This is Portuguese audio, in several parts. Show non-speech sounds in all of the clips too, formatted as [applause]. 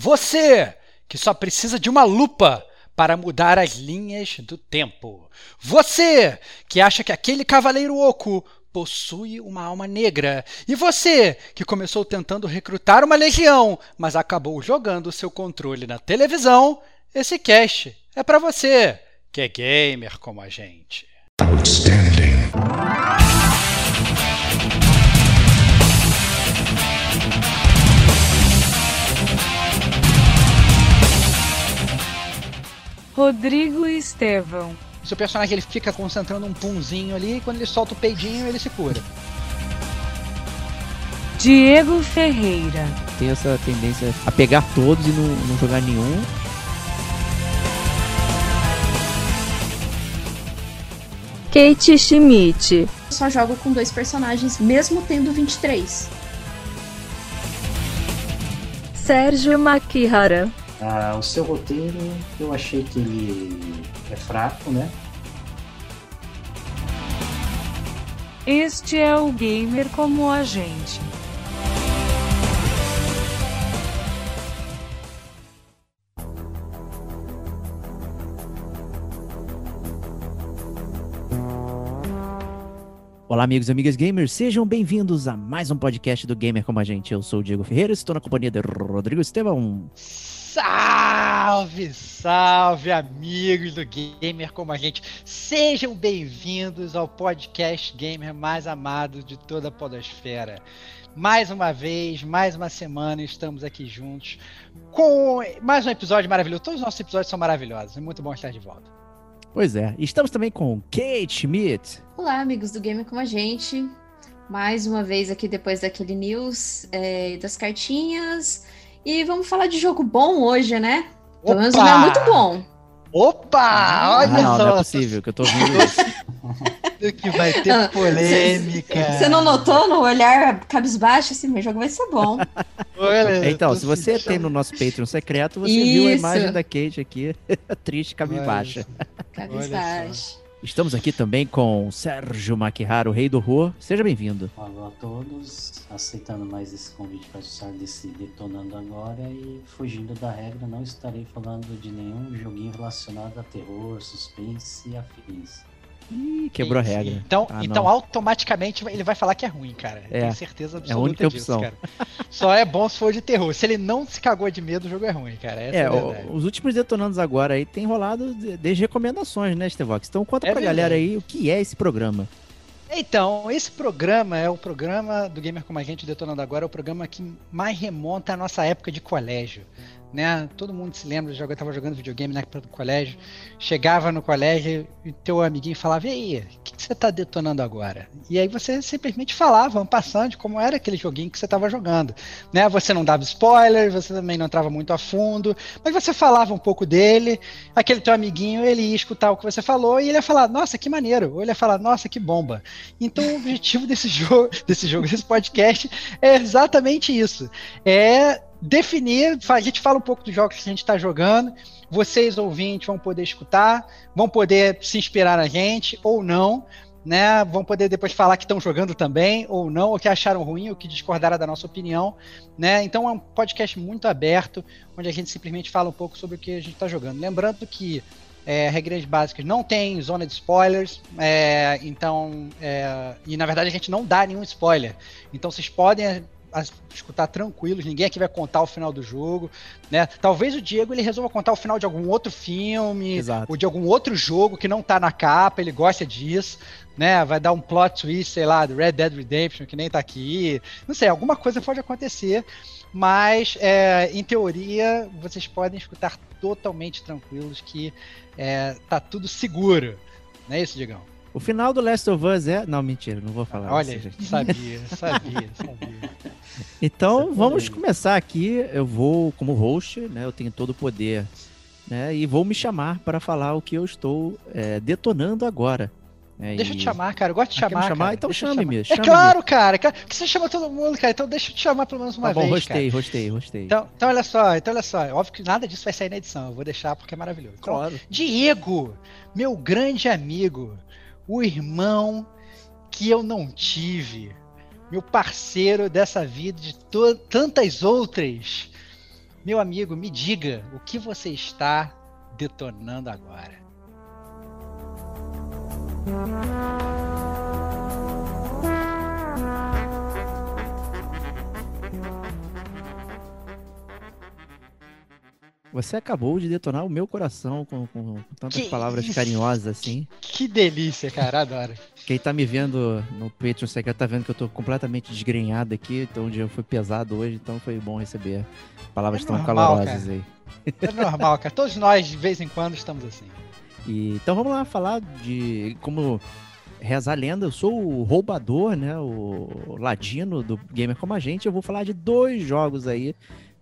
Você que só precisa de uma lupa para mudar as linhas do tempo. Você que acha que aquele cavaleiro oco possui uma alma negra. E você, que começou tentando recrutar uma legião, mas acabou jogando seu controle na televisão, esse cast é para você, que é gamer como a gente. Outstanding. Rodrigo Estevão. Seu personagem ele fica concentrando um punzinho ali e quando ele solta o peidinho ele se cura. Diego Ferreira. Tem essa tendência a pegar todos e não, não jogar nenhum. Kate Schmidt. Só jogo com dois personagens, mesmo tendo 23. Sérgio Makihara. Ah, o seu roteiro, eu achei que ele é fraco, né? Este é o gamer como a gente. Olá, amigos e amigas gamers, sejam bem-vindos a mais um podcast do Gamer Como a Gente. Eu sou o Diego Ferreira, estou na companhia de Rodrigo Estevão. Salve, salve, amigos do Gamer Como a Gente. Sejam bem-vindos ao podcast gamer mais amado de toda a podosfera. Mais uma vez, mais uma semana, estamos aqui juntos com mais um episódio maravilhoso. Todos os nossos episódios são maravilhosos, é muito bom estar de volta. Pois é, estamos também com Kate Schmidt. Olá, amigos do Gamer Como a Gente. Mais uma vez aqui depois daquele news é, das cartinhas. E vamos falar de jogo bom hoje, né? Pelo menos é muito bom. Opa! Ah, olha não, só. Não é possível que eu tô vendo [laughs] isso. que vai ter polêmica. Você não notou no olhar cabisbaixo assim, meu jogo vai ser bom. Olha, então, se você tem no nosso Patreon secreto, você isso. viu a imagem da Kate aqui, [laughs] triste, cabisbaixa. Cabisbaixo. Estamos aqui também com Sérgio Maquihara, o rei do horror. Seja bem-vindo. Olá a todos, aceitando mais esse convite para estar desse detonando agora e fugindo da regra, não estarei falando de nenhum joguinho relacionado a terror, suspense e afins. Ih, quebrou a regra. Então, ah, então automaticamente ele vai falar que é ruim, cara. É, Tenho certeza absoluta é a única disso, opção. cara. Só é bom se for de terror. Se ele não se cagou de medo, o jogo é ruim, cara. Essa é, é o, os últimos detonandos agora aí tem rolado desde recomendações, né, Stevox? Então conta é pra verdade. galera aí o que é esse programa. Então, esse programa é o programa do Gamer Como a Gente Detonando Agora, é o programa que mais remonta à nossa época de colégio né? Todo mundo se lembra, eu estava jogando videogame na época do colégio. Chegava no colégio e teu amiguinho falava: E aí, o que, você está detonando agora? E aí você simplesmente falava, passando de como era aquele joguinho que você estava jogando. Né? Você não dava spoiler, você também não entrava muito a fundo, mas você falava um pouco dele. Aquele teu amiguinho, ele ia escutar o que você falou e ele ia falar: Nossa, que maneiro! Ou ele ia falar: Nossa, que bomba! Então o objetivo [laughs] desse jogo, desse jogo, desse podcast é exatamente isso. É definir, a gente fala um pouco dos jogos que a gente está jogando, vocês ouvintes vão poder escutar, vão poder se inspirar na gente ou não, né? Vão poder depois falar que estão jogando também ou não, ou que acharam ruim, ou que discordaram da nossa opinião, né? Então é um podcast muito aberto, onde a gente simplesmente fala um pouco sobre o que a gente está jogando. Lembrando que é, regras básicas não tem zona de spoilers, é, então é, e na verdade a gente não dá nenhum spoiler. Então vocês podem escutar tranquilos, ninguém aqui vai contar o final do jogo, né? Talvez o Diego ele resolva contar o final de algum outro filme, Exato. ou de algum outro jogo que não tá na capa, ele gosta disso, né? Vai dar um plot twist, sei lá, do Red Dead Redemption que nem tá aqui, não sei, alguma coisa pode acontecer, mas é, em teoria vocês podem escutar totalmente tranquilos que é, tá tudo seguro, não é isso, Diegão? O final do Last of Us é. Não, mentira, não vou falar. Olha, isso, gente. sabia, [laughs] sabia, sabia. Então, vamos começar aqui. Eu vou, como host, né? Eu tenho todo o poder, né? E vou me chamar para falar o que eu estou é, detonando agora. É, deixa e... eu te chamar, cara. Eu gosto de ah, chamar. chamar? Então chame-me. Chame é claro, cara. Porque você chama todo mundo, cara. Então deixa eu te chamar pelo menos uma tá bom, vez. Rostei, rostei, rostei. Então, então, olha só, então olha só. Óbvio que nada disso vai sair na edição. Eu vou deixar porque é maravilhoso. Então, claro. Diego, meu grande amigo, o irmão que eu não tive, meu parceiro dessa vida, de tantas outras. Meu amigo, me diga o que você está detonando agora. Você acabou de detonar o meu coração com, com- tantas Que palavras isso? carinhosas assim. Que delícia, cara, adoro. Quem tá me vendo no Patreon Secret tá vendo que eu tô completamente desgrenhado aqui, então o dia foi pesado hoje, então foi bom receber palavras É tão normal, calorosas cara. aí. É normal, cara. Todos nós, de vez em quando, estamos assim. E, então vamos lá falar de como reza a lenda. Eu sou o roubador, né? O ladino do Gamer Como a Gente. Eu vou falar de dois jogos aí,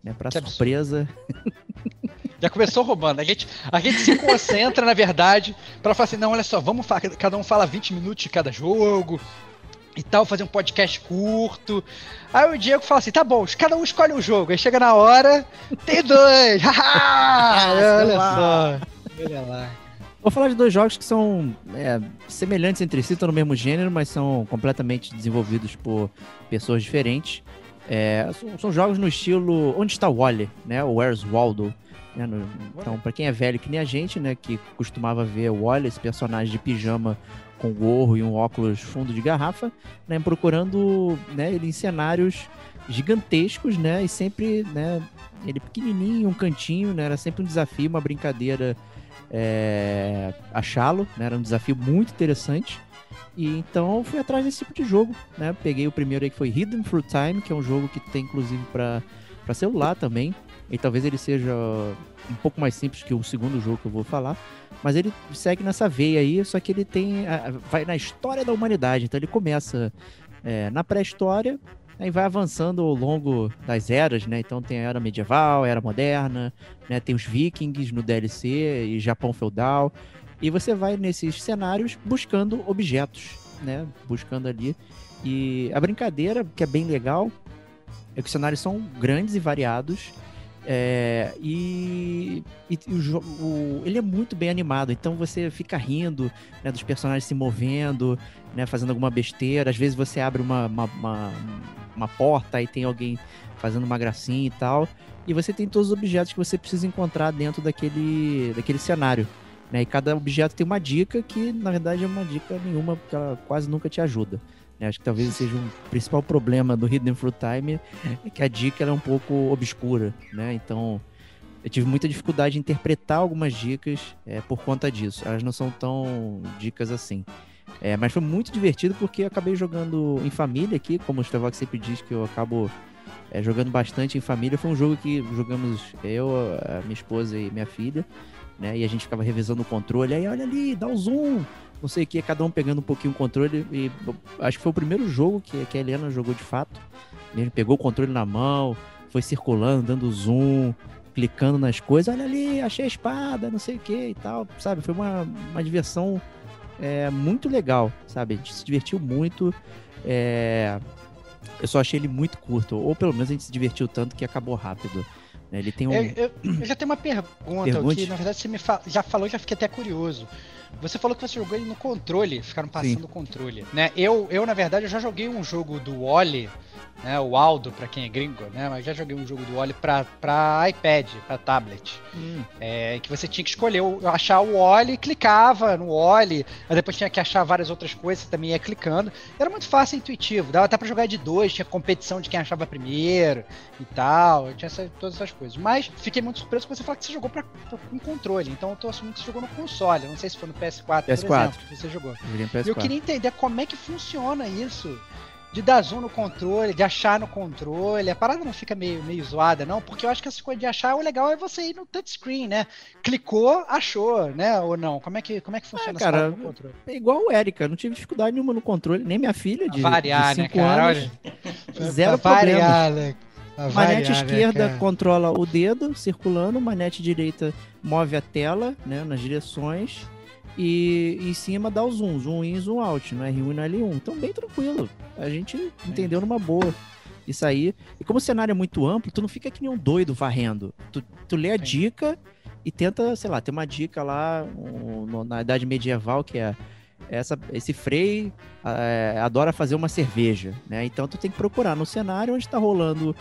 né? Pra Que surpresa. [laughs] Já começou roubando. A gente, a gente se concentra, na verdade, pra falar assim, não, olha só, vamos fa- cada um fala 20 minutos de cada jogo e tal, fazer um podcast curto. Aí o Diego fala assim, tá bom, cada um escolhe um jogo. Aí chega na hora, tem dois. [laughs] olha só. Olha lá. Vou falar de dois jogos que são é, semelhantes entre si, estão no mesmo gênero, mas são completamente desenvolvidos por pessoas diferentes. É, são, são jogos no estilo Onde está Wally, né? O Where's Waldo. né? No- então, pra quem é velho que nem a gente, né? Que costumava ver o Wally, esse personagem de pijama com gorro e um óculos fundo de garrafa, né? Procurando né, ele em cenários gigantescos, né? E sempre, né? Ele pequenininho, um cantinho, né? Era sempre um desafio, uma brincadeira é, achá-lo, né? Era um desafio muito interessante. E então eu fui atrás desse tipo de jogo, né? Peguei o primeiro aí que foi Hidden Through Time, que é um jogo que tem inclusive para para celular também. E talvez ele seja um pouco mais simples que o segundo jogo que eu vou falar, mas ele segue nessa veia aí, só que ele tem vai na história da humanidade. Então ele começa é, na pré-história, aí vai avançando ao longo das eras, né? Então tem a era medieval, a era moderna, né? Tem os vikings no DLC e Japão feudal. E você vai nesses cenários buscando objetos, né? Buscando ali. E a brincadeira, que é bem legal, é que os cenários são grandes e variados. é, e e o, o- ele é muito bem animado, então você fica rindo né, dos personagens se movendo, né, fazendo alguma besteira. Às vezes você abre uma, uma, uma, uma porta e tem alguém fazendo uma gracinha e tal. E você tem todos os objetos que você precisa encontrar dentro daquele, daquele cenário. Né? E cada objeto tem uma dica que, na verdade, é uma dica nenhuma, porque ela quase nunca te ajuda. né? Acho que talvez seja um principal problema do Hidden Fruit Time, é que a dica é um pouco obscura, né? Então, eu tive muita dificuldade em interpretar algumas dicas é, por conta disso. Elas não são tão dicas assim. É, mas foi muito divertido porque eu acabei jogando em família aqui, como o Stevox sempre diz que eu acabo é, jogando bastante em família. Foi um jogo que jogamos eu, a minha esposa e minha filha, né? E a gente ficava revisando o controle. Aí, olha ali, dá o zoom, não sei o que, cada um pegando um pouquinho o controle. E acho que foi o primeiro jogo que, que a Helena jogou de fato. Gente pegou o controle na mão, foi circulando, dando zoom, clicando nas coisas. Olha ali, achei a espada, não sei o que e tal, sabe? Foi uma, uma diversão é, muito legal, sabe? A gente se divertiu muito. é, Eu só achei ele muito curto, ou pelo menos a gente se divertiu tanto que acabou rápido. Ele tem um. Eu, eu- eu já tenho uma pergunta Pergunte. que, na verdade, você me fa- já falou, já fiquei até curioso. Você falou que você jogou ele no controle, ficaram passando o controle, né? Eu, eu, na verdade, eu já joguei um jogo do Wally, né? O Aldo, pra quem é gringo, né? Mas já joguei um jogo do Wally pra, pra iPad, pra tablet. Hum, É, que você tinha que escolher, achar o Wally, clicava no Wally, aí depois tinha que achar várias outras coisas, você também ia clicando. Era muito fácil e intuitivo, dava até pra jogar de dois, tinha competição de quem achava primeiro e tal, tinha essa- todas essas coisas. Mas fiquei muito surpreso quando você falou que você jogou pra, pra- com controle, então eu tô assumindo que você jogou no console, não sei se foi no PS4, por PS4. exemplo, que você jogou. eu E eu PS4. queria entender como é que funciona isso. De dar zoom no controle, de achar no controle. A parada não fica meio, meio zoada, não? Porque eu acho que essa coisa de achar, o legal é você ir no touchscreen, né? Clicou, achou, né? Ou não? Como é que, como é que funciona essa cara, parada no controle? É igual o Erika, não tive dificuldade nenhuma no controle, nem minha filha de, variar, de né, cinco cara? anos. Olha, [laughs] Zero problema. variar, né? Pra Manete variar, né, esquerda controla o dedo circulando, manete direita move a tela, né, nas direções. E em cima dá o zoom, zoom in, zoom out, no R1 e no L1. Então, bem tranquilo. A gente entendeu numa boa. Isso aí. E como o cenário é muito amplo, tu não fica que nem um doido varrendo. Tu, tu lê a Sim. dica e tenta, sei lá, tem uma dica lá um, na idade medieval que é essa, esse Frei é, adora fazer uma cerveja, né? Então tu tem que procurar no cenário onde está rolando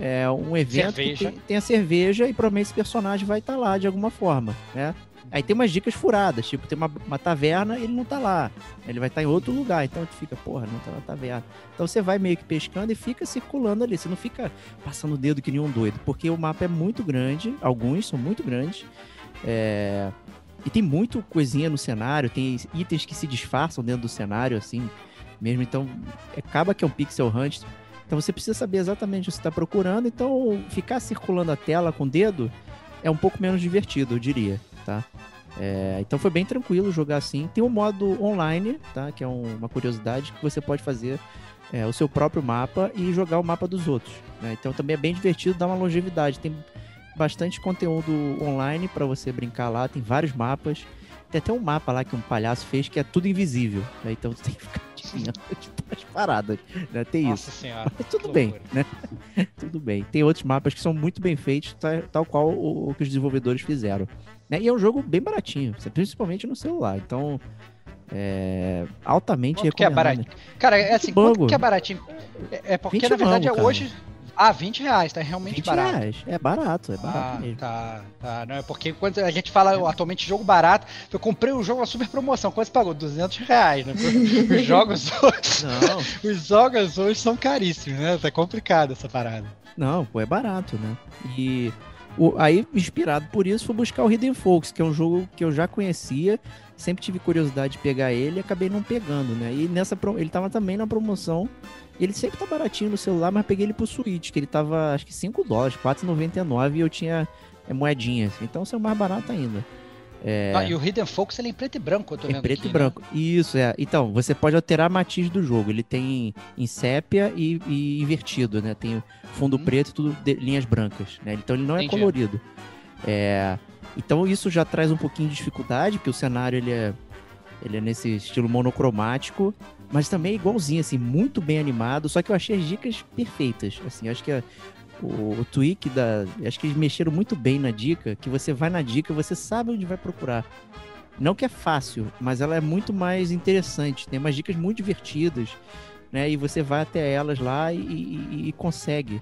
é, um evento Cerveja. que tem, tem a cerveja e provavelmente esse personagem vai estar lá de alguma forma, né? Aí tem umas dicas furadas, tipo, tem uma, uma taverna ele não tá lá. Ele vai estar em outro lugar, então tu fica, porra, não tá na taverna. Então você vai meio que pescando e fica circulando ali. Você não fica passando o dedo que nem um doido, porque o mapa é muito grande, alguns são muito grandes. É, E tem muito coisinha no cenário, tem itens que se disfarçam dentro do cenário, assim, mesmo. Então, acaba que é um pixel hunt. Então você precisa saber exatamente o que você está procurando. Então, ficar circulando a tela com o dedo é um pouco menos divertido, eu diria, tá? É, então foi bem tranquilo jogar assim. Tem um modo online, tá? Que é um- uma curiosidade que você pode fazer é, o seu próprio mapa e jogar o mapa dos outros. né? Então também é bem divertido, dá uma longevidade. Tem bastante conteúdo online para você brincar lá. Tem vários mapas. Tem até um mapa lá que um palhaço fez que é tudo invisível. né? Então [laughs] você tem que ficar adivinhando tipo, [laughs] as paradas. Né? Tem isso. Nossa senhora. Mas tudo bem, loucura. né? [laughs] tudo bem. Tem outros mapas que são muito bem feitos, ta- tal qual o, o que os desenvolvedores fizeram. né? E é um jogo bem baratinho, principalmente no celular. Então, é altamente Quanto que é recomendado. baratinho? Cara, é assim, quanto que é baratinho? É, é porque, 20 na verdade, bango, é hoje. Ah, 20 reais, tá realmente 20 barato. reais. É barato, é barato Ah, mesmo. tá, tá. Não é porque quando a gente fala atualmente jogo barato, eu comprei o jogo na super promoção. Quanto você pagou? 200 reais, né? Os [laughs] jogos hoje, Não, os jogos hoje são caríssimos, né? Tá complicado essa parada. não, pô, é barato, né? E o- aí, inspirado por isso, fui buscar o Hidden Folks, que é um jogo que eu já conhecia, sempre tive curiosidade de pegar ele e acabei não pegando, né? E nessa ele tava também na promoção. E ele sempre tá baratinho no celular, mas peguei ele pro Switch, que ele tava acho que 5 dólares, 4,99 e eu tinha é, moedinhas. Então saiu mais barato ainda. É, Ah, e o Hidden Focus ele é em preto e branco, eu tô é vendo preto aqui, e né? branco. Isso, é. Então, você pode alterar a matiz do jogo. Ele tem em sépia e, e invertido, né? Tem fundo Uhum. preto e tudo de- linhas brancas, né? Então ele não é Entendi. colorido. É, então isso já traz um pouquinho de dificuldade, porque o cenário ele é, ele é nesse estilo monocromático, mas também é igualzinho, assim, muito bem animado. Só que eu achei as dicas perfeitas. Assim, acho que a- o, o tweak da. Acho que eles mexeram muito bem na dica, que você vai na dica, você sabe onde vai procurar. Não que é fácil, mas ela é muito mais interessante. Tem umas dicas muito divertidas, né? E você vai até elas lá e, e- e consegue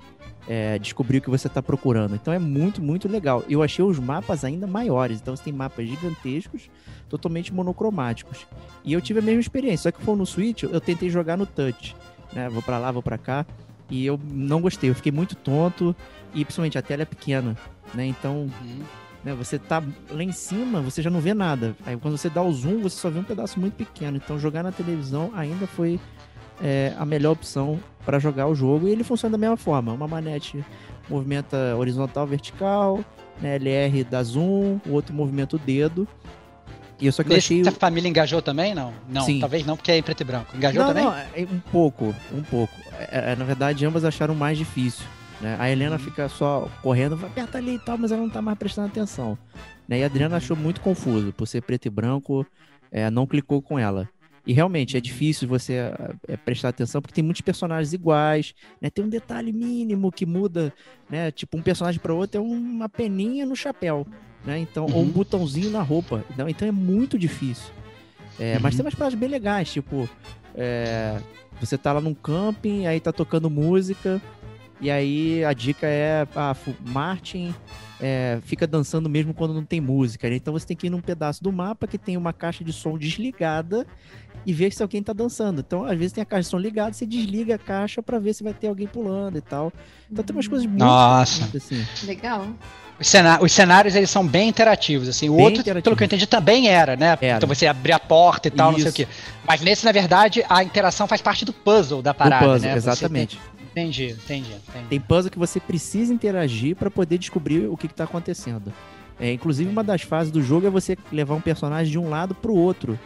é, descobrir o que você está procurando. Então é muito, muito legal. Eu achei os mapas ainda maiores. Então você tem mapas gigantescos, totalmente monocromáticos. E eu tive a mesma experiência. Só que foi no Switch, eu tentei jogar no touch. Né? Vou para lá, vou para cá. E eu não gostei. Eu fiquei muito tonto. E principalmente a tela é pequena. Né? Então Uhum. né? Você tá lá em cima, você já não vê nada. Aí quando você dá o zoom, você só vê um pedaço muito pequeno. Então jogar na televisão ainda foi é, a melhor opção para jogar o jogo. E ele funciona da mesma forma. Uma manete movimenta horizontal, vertical, né? LR dá zoom, o outro movimenta o dedo. E eu só que eu Nesse, achei... a família engajou também? Não. Não, Sim. talvez não, porque é em preto e branco. Engajou não, também? não, é um pouco, um pouco. É, é, na verdade, ambas acharam mais difícil. Né? A Helena Uhum. fica só correndo, vai aperta ali e tal, mas ela não tá mais prestando atenção. Né? E a Adriana Uhum. achou muito confuso, por ser preto e branco, é, não clicou com ela. E realmente é difícil você é, prestar atenção, porque tem muitos personagens iguais, né? Tem um detalhe mínimo que muda, né? Tipo, um personagem para outro é uma peninha no chapéu, né? Então, ou um Uhum. botãozinho na roupa. Então, então é muito difícil. É, Mas Uhum. tem umas paradas bem legais, tipo, é, você tá lá num camping, aí tá tocando música, e aí a dica é, ah, Martin é, fica dançando mesmo quando não tem música, né? Então você tem que ir num pedaço do mapa que tem uma caixa de som desligada e ver se alguém tá dançando. Então, às vezes tem a caixa de som ligada, você desliga a caixa pra ver se vai ter alguém pulando e tal. Então tem umas coisas muito Nossa. assim. Legal. Os, cená- os cenários eles são bem interativos, assim. O Bem outro, pelo que eu entendi, também era, né? Era. Então você abrir a porta e tal, não sei o Isso. quê. Mas nesse, na verdade, a interação faz parte do puzzle da parada, puzzle, né? Exatamente. tem- Entendi, entendi, entendi. Tem puzzle que você precisa interagir para poder descobrir o que, está acontecendo. É, inclusive, uma das fases do jogo é você levar um personagem de um lado para o outro.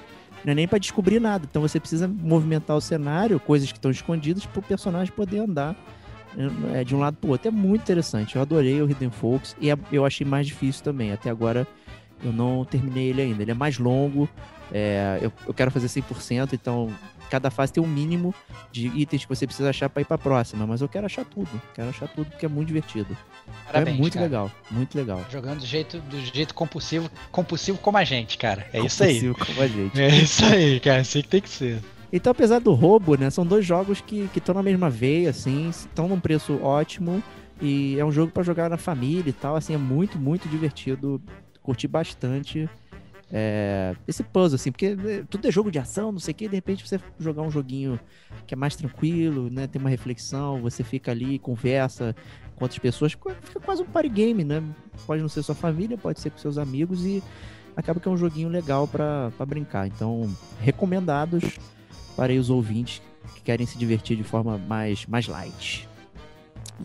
Não é nem para descobrir nada. Então você precisa movimentar o cenário, coisas que estão escondidas, para o personagem poder andar é, de um lado para o outro. É muito interessante. Eu adorei o Hidden Folks e é- eu achei mais difícil também. Até agora eu não terminei ele ainda. Ele é mais longo. é, eu, eu quero fazer 100%, então cada fase tem um mínimo de itens que você precisa achar para ir para a próxima. Mas eu quero achar tudo. Quero achar tudo porque é muito divertido. Então Parabéns, é muito cara. legal. Muito legal. Jogando do jeito, do jeito compulsivo, compulsivo como a gente, cara. É isso aí. Compulsivo Como a gente. É isso aí, cara. Assim que tem que ser. Então, apesar do roubo, né, são dois jogos que estão na mesma veia, assim, estão num preço ótimo, E é um jogo para jogar na família e tal, assim, é muito, muito divertido. Curti bastante é, esse puzzle, assim, porque né, tudo é jogo de ação, não sei o que, de repente você jogar um joguinho que é mais tranquilo, né? Tem uma reflexão, você fica ali, conversa com outras pessoas, fica quase um party game, né? Pode não ser sua família, pode ser com seus amigos e acaba que é um joguinho legal para brincar. Então, recomendados para os ouvintes que querem se divertir de forma mais, mais light.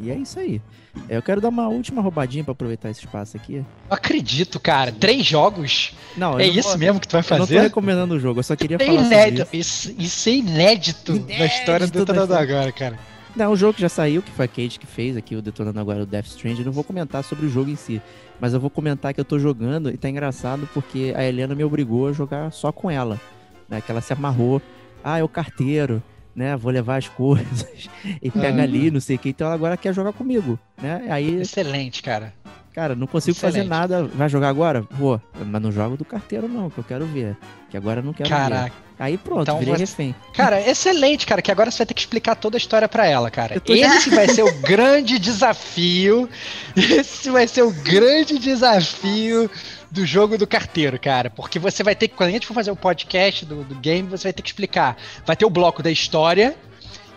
E é isso aí. Eu quero dar uma última roubadinha para aproveitar esse espaço aqui. Não acredito, cara. Três jogos? Não, é isso vou... mesmo que tu vai fazer? Eu não tô recomendando o jogo, eu só queria é falar inédito. Isso. Isso, isso. é inédito, inédito na história do Detonando Agora, cara. Não, o jogo que já saiu, que foi a Kate que fez aqui, o Detonando Agora, o Death Strand, eu não vou comentar sobre o jogo em si, mas eu vou comentar que eu tô jogando e tá engraçado porque a Helena me obrigou a jogar só com ela, né, que ela se amarrou, ah, é o carteiro, né? Vou levar as coisas [laughs] e pega ali, não sei o que. Então ela agora quer jogar comigo, né? Aí, Excelente, cara. Cara, não consigo Excelente. fazer nada. Vai jogar agora? Vou. Mas não jogo do carteiro, não, que eu quero ver. Que agora eu não quero Caraca. ver. Aí pronto, então, virei você... refém. Cara, excelente, cara, que agora você vai ter que explicar toda a história para ela, cara. Tô... Esse vai ser o [laughs] grande desafio. Esse vai ser o grande desafio do jogo do carteiro, cara. Porque você vai ter que, quando a gente for fazer o podcast do, do game, você vai ter que explicar. Vai ter o bloco da história,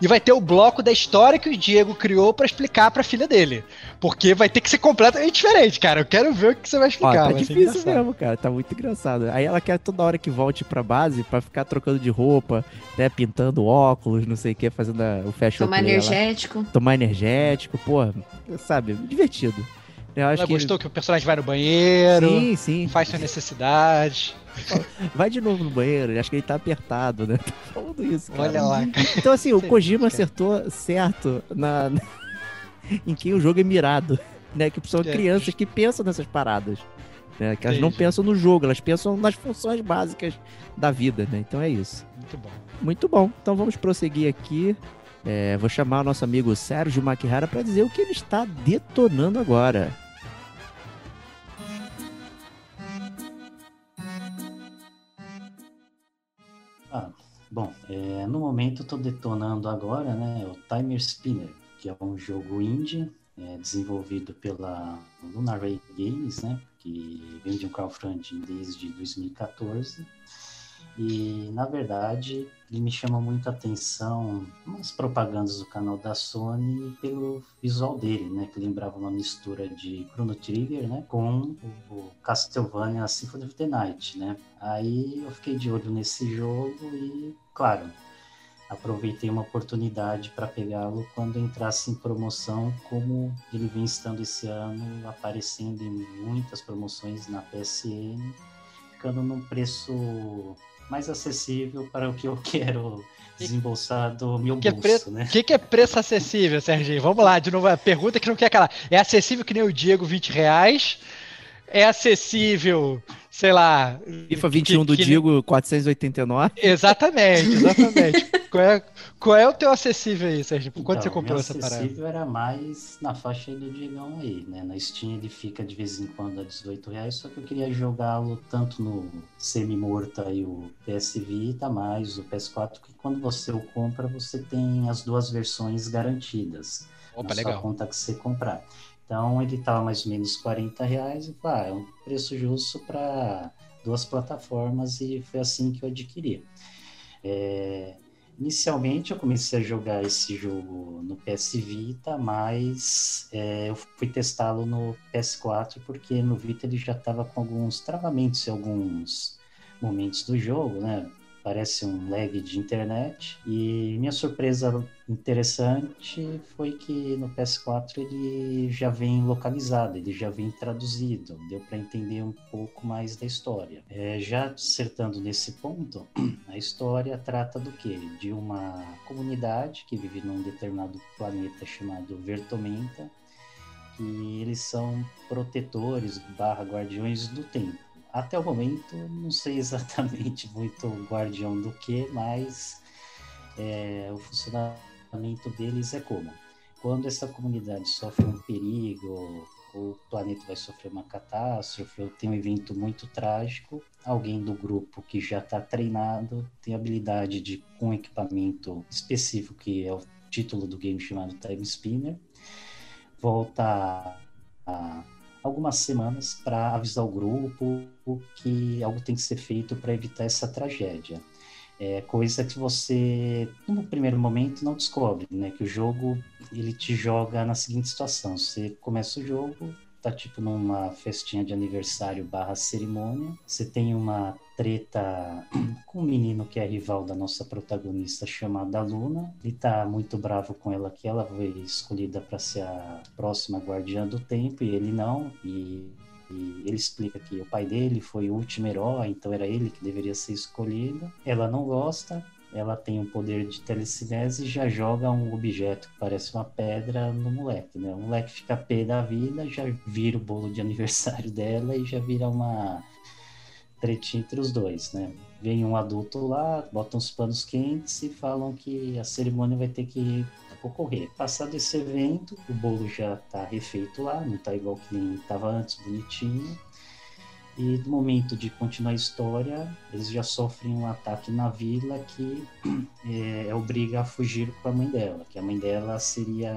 e vai ter o bloco da história que o Diego criou para explicar para filha dele. Porque vai ter que ser completamente diferente, cara. Eu quero ver o que você vai explicar. Ó, tá difícil mesmo, cara. Tá muito engraçado. Aí ela quer toda hora que volte pra base para ficar trocando de roupa, né? Pintando óculos, não sei o que, fazendo o fashion Tomar energético. Tomar energético, pô, sabe, divertido. Eu acho Ela que gostou que o personagem vai no banheiro, sim, sim. faz sua necessidade. [laughs] Vai de novo no banheiro, acho que ele tá apertado, né? [laughs] Tô falando isso, cara. Olha lá. Então, assim, o Kojima acertou certo na, [laughs] em quem o jogo é mirado, né? Que são é. crianças que pensam nessas paradas. Né? Que elas Entendi. não pensam no jogo, elas pensam nas funções básicas da vida, né? Então é isso. Muito bom. Muito bom. Então vamos prosseguir aqui. É, vou chamar o nosso amigo Sérgio Makihara para dizer o que ele está detonando agora. Ah, bom, é, no momento estou detonando agora né, o Timer Spinner, que é um jogo indie é, desenvolvido pela Lunar Ray Games, né, que vem de um crowdfunding desde 2014 e, na verdade, ele me chama muita atenção umas propagandas do canal da Sony pelo visual dele, né? Que lembrava uma mistura de Chrono Trigger, né? Com o Castlevania Symphony of the Night, né? Aí eu fiquei de olho nesse jogo e, claro, aproveitei uma oportunidade para pegá-lo quando entrasse em promoção, como ele vem estando esse ano, aparecendo em muitas promoções na PSN, ficando num preço mais acessível para o que eu [laughs] quero desembolsar do meu que bolso, é né? O que, que, é preço acessível, Serginho? Vamos lá, de novo, a pergunta que não quer calar. É acessível que nem o Diego, 20 reais? É acessível sei lá. FIFA 21 que, do que... Digo 489. Exatamente, exatamente. [laughs] qual, é, qual é o teu acessível aí, Sérgio? Por quanto então, você comprou essa parada? O acessível era mais na faixa do Digão aí, né? Na Steam ele fica de vez em quando a 18 reais, só que eu queria jogá-lo tanto no semi-morto aí, o PS Vita, mais o PS4, que quando você o compra, você tem as duas versões garantidas. Opa, na legal. sua conta que você comprar. Então ele estava mais ou menos 40 reais e pá, é um preço justo para duas plataformas e foi assim que eu adquiri. É, inicialmente eu comecei a jogar esse jogo no PS Vita, mas é, eu fui testá-lo no PS4 porque no Vita ele já estava com alguns travamentos em alguns momentos do jogo, né? Parece um lag de internet. E minha surpresa interessante foi que no PS4 ele já vem localizado, ele já vem traduzido, deu para entender um pouco mais da história. É, já acertando nesse ponto, [clears throat] a história trata do que? De uma comunidade que vive num determinado planeta chamado Vertomenta, que eles são protetores barra guardiões do tempo até o momento, não sei exatamente muito o guardião do que, mas é, o funcionamento deles é como? Quando essa comunidade sofre um perigo, ou o planeta vai sofrer uma catástrofe, ou tem um evento muito trágico, alguém do grupo que já está treinado tem habilidade de, com equipamento específico, que é o título do game chamado Time Spinner, volta a, algumas semanas para avisar o grupo que algo tem que ser feito para evitar essa tragédia. É coisa que você, no primeiro momento, não descobre, né? Que o jogo ele te joga na seguinte situação: você começa o jogo, tá tipo numa festinha de aniversário barra cerimônia. Você tem uma treta com um menino que é rival da nossa protagonista chamada Luna. Ele tá muito bravo com ela que ela foi escolhida para ser a próxima guardiã do tempo e ele não. E, e ele explica que o pai dele foi o último herói, então era ele que deveria ser escolhido. Ela não gosta, ela tem um poder de telecinese e já joga um objeto que parece uma pedra no moleque, né? O moleque fica pé da vida, já vira o bolo de aniversário [laughs] dela e já vira uma tretinha entre os dois, né? Vem um adulto lá, botam os panos quentes e falam que a cerimônia vai ter que ocorrer. Passado esse evento, o bolo já tá refeito lá, não tá igual que nem tava antes, bonitinho e no momento de continuar a história, eles já sofrem um ataque na vila que [clears throat] é, é, obriga a fugir com a mãe dela, que a mãe dela seria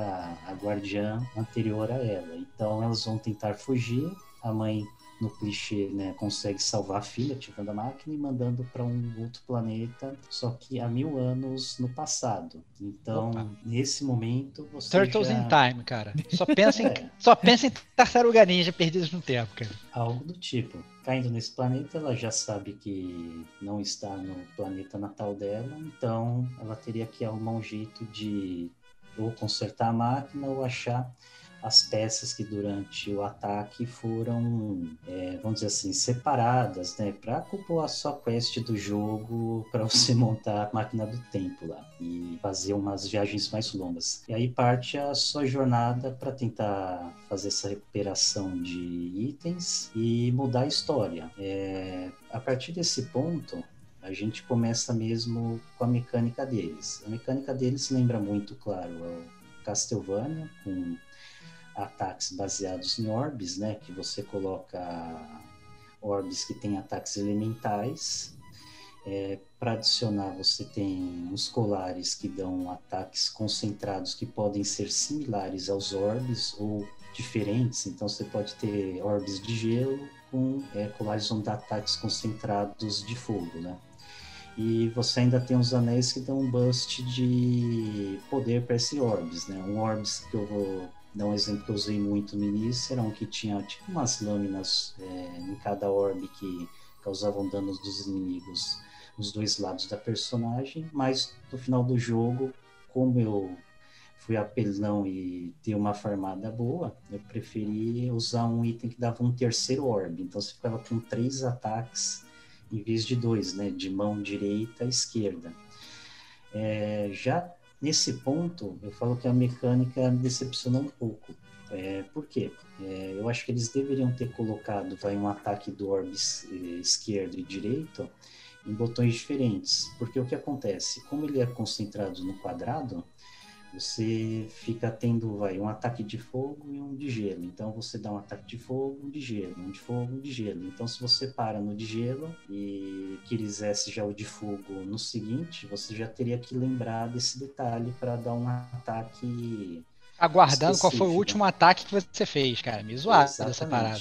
a guardiã anterior a ela. Então elas vão tentar fugir, a mãe no clichê, né, consegue salvar a filha ativando a máquina e mandando para um outro planeta, só que há mil anos no passado. Então, Opa. nesse momento, você Turtles já... in Time, cara. Só pensa em, [laughs] é. só pensa em Tartaruga Ninja perdidos no tempo, cara. Algo do tipo. Caindo nesse planeta, ela já sabe que não está no planeta natal dela, então ela teria que arrumar um jeito de ou consertar a máquina ou achar as peças que durante o ataque foram, é, vamos dizer assim, separadas, né, para acompanhar a sua quest do jogo, para você [laughs] montar a máquina do tempo lá e fazer umas viagens mais longas. E aí parte a sua jornada para tentar fazer essa recuperação de itens e mudar a história. É, a partir desse ponto, a gente começa mesmo com a mecânica deles. A mecânica deles lembra muito, claro, o Castlevania, com ataques baseados em orbes, né? Que você coloca orbes que têm ataques elementais. É, Para adicionar, você tem uns colares que dão ataques concentrados que podem ser similares aos orbes ou diferentes. Então, você pode ter orbes de gelo com é, colares onde dá ataques concentrados de fogo, né? E você ainda tem os anéis que dão um bust de poder para esse orbes, né? Um orbes que eu vou dar um exemplo que eu usei muito no início, era um que tinha tipo umas lâminas é, em cada orbe que causavam danos dos inimigos nos dois lados da personagem, mas no final do jogo, como eu fui apelão e ter uma farmada boa, eu preferi usar um item que dava um terceiro orbe, então você ficava com três ataques em vez de dois, né, de mão direita e esquerda. É, já Nesse ponto, eu falo que a mecânica me decepcionou um pouco. É, por quê? É, eu acho que eles deveriam ter colocado vai, um ataque do orbe eh, esquerdo e direito em botões diferentes. Porque o que acontece? Como ele é concentrado no quadrado, você fica tendo vai, um ataque de fogo e um de gelo. Então você dá um ataque de fogo, um de gelo, um de fogo, um de gelo. Então se você para no de gelo e quisesse já o de fogo no seguinte, você já teria que lembrar desse detalhe para dar um ataque aguardando qual foi o último ataque que você fez, cara. Me zoado dessa parada.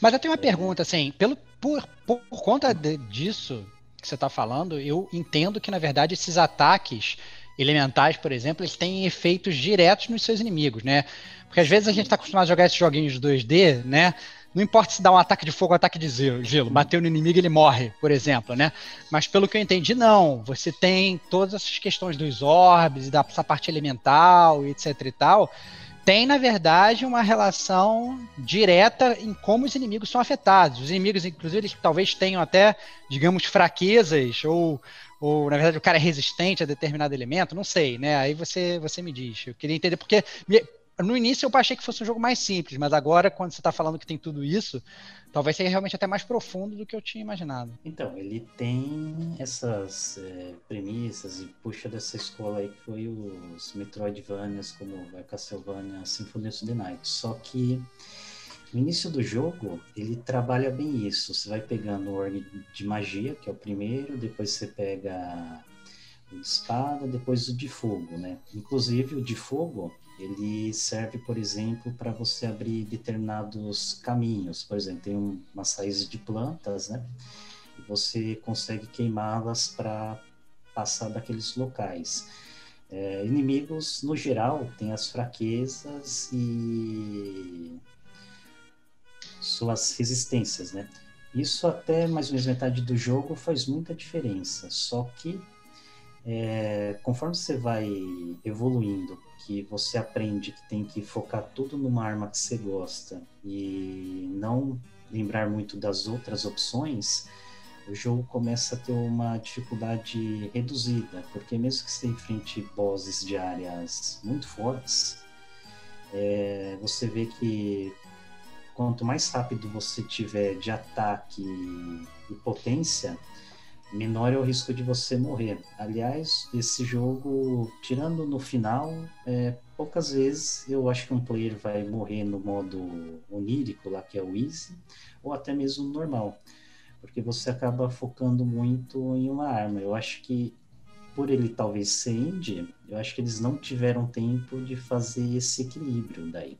Mas eu tenho uma é. pergunta, assim, pelo, por, por, por conta de, disso que você está falando, eu entendo que, na verdade, esses ataques elementais, por exemplo, eles têm efeitos diretos nos seus inimigos, né? Porque às vezes a gente está acostumado a jogar esses joguinhos 2D, né? Não importa se dá um ataque de fogo ou um ataque de gelo, bateu no inimigo ele morre, por exemplo, né? Mas pelo que eu entendi, não. Você tem todas essas questões dos orbes e dessa parte elemental e etc e tal. Tem, na verdade, uma relação direta em como os inimigos são afetados. Os inimigos, inclusive, eles talvez tenham até, digamos, fraquezas ou ou na verdade o cara é resistente a determinado elemento, não sei, né? Aí você, você me diz. Eu queria entender, porque no início eu achei que fosse um jogo mais simples, mas agora, quando você está falando que tem tudo isso, talvez seja realmente até mais profundo do que eu tinha imaginado. Então, ele tem essas é, premissas e puxa dessa escola aí que foi os Metroidvanias, como a Castlevania Symphony of the Night. Só que no início do jogo, ele trabalha bem isso. Você vai pegando o orbe de magia, que é o primeiro, depois você pega o de espada, depois o de fogo, né? Inclusive, o de fogo, Ele serve, por exemplo, para você abrir determinados caminhos. Por exemplo, tem um, umas raízes de plantas, né? E você consegue queimá-las para passar daqueles locais. É, inimigos, no geral, têm as fraquezas e suas resistências, né? Isso até mais ou menos metade do jogo faz muita diferença. Só que é, conforme você vai evoluindo, que você aprende que tem que focar tudo numa arma que você gosta e não lembrar muito das outras opções, o jogo começa a ter uma dificuldade reduzida, porque mesmo que você enfrente bosses de áreas muito fortes, é, você vê que quanto mais rápido você tiver de ataque e potência, menor é o risco de você morrer. Aliás, esse jogo, tirando no final, é, poucas vezes eu acho que um player vai morrer no modo onírico, lá que é o easy, ou até mesmo normal, porque você acaba focando muito em uma arma. Eu acho que por ele talvez ser indie, eu acho que eles não tiveram tempo de fazer esse equilíbrio daí.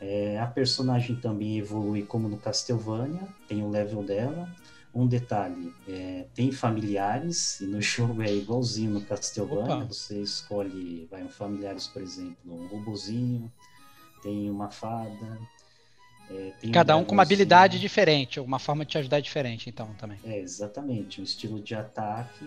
É, a personagem também evolui como no Castlevania, tem o level dela. Um detalhe, é, tem familiares, e no [laughs] jogo é igualzinho no Castlevania, Opa. você escolhe, vai um familiares, por exemplo, um robozinho, tem uma fada. É, Cada um, um com uma habilidade diferente, uma forma de te ajudar diferente, então, também. É, exatamente, um estilo de ataque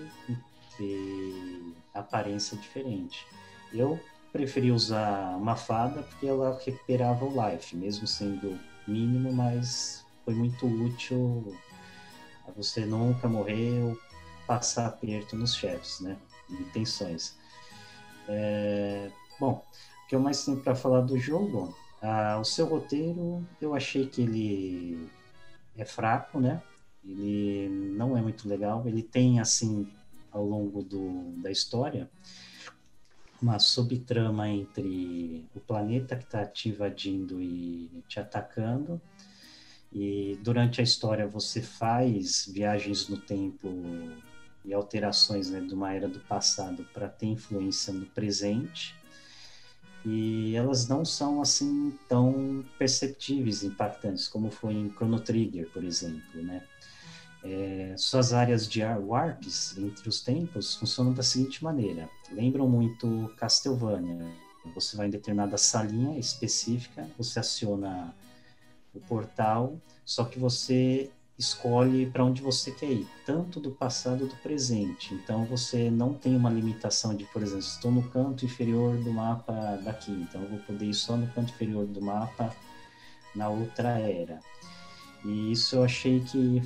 e aparência diferente. Eu preferi usar uma fada porque ela recuperava o life, mesmo sendo mínimo, mas foi muito útil a você nunca morrer ou passar aperto nos chefes, né? Intenções. É... Bom, o que eu mais tenho para falar do jogo? Ah, o seu roteiro, eu achei que ele é fraco, né? Ele não é muito legal. Ele tem, assim, ao longo do, da história, uma subtrama entre o planeta que está te invadindo e te atacando. E durante a história você faz viagens no tempo e alterações né, de uma era do passado para ter influência no presente. E elas não são assim tão perceptíveis, impactantes, como foi em Chrono Trigger, por exemplo, né? É, suas áreas de warps entre os tempos funcionam da seguinte maneira: lembram muito Castlevania. Você vai em determinada salinha específica, você aciona o portal, só que você escolhe para onde você quer ir, tanto do passado do presente. Então você não tem uma limitação de, por exemplo, estou no canto inferior do mapa daqui, então eu vou poder ir só no canto inferior do mapa na outra era. E isso eu achei que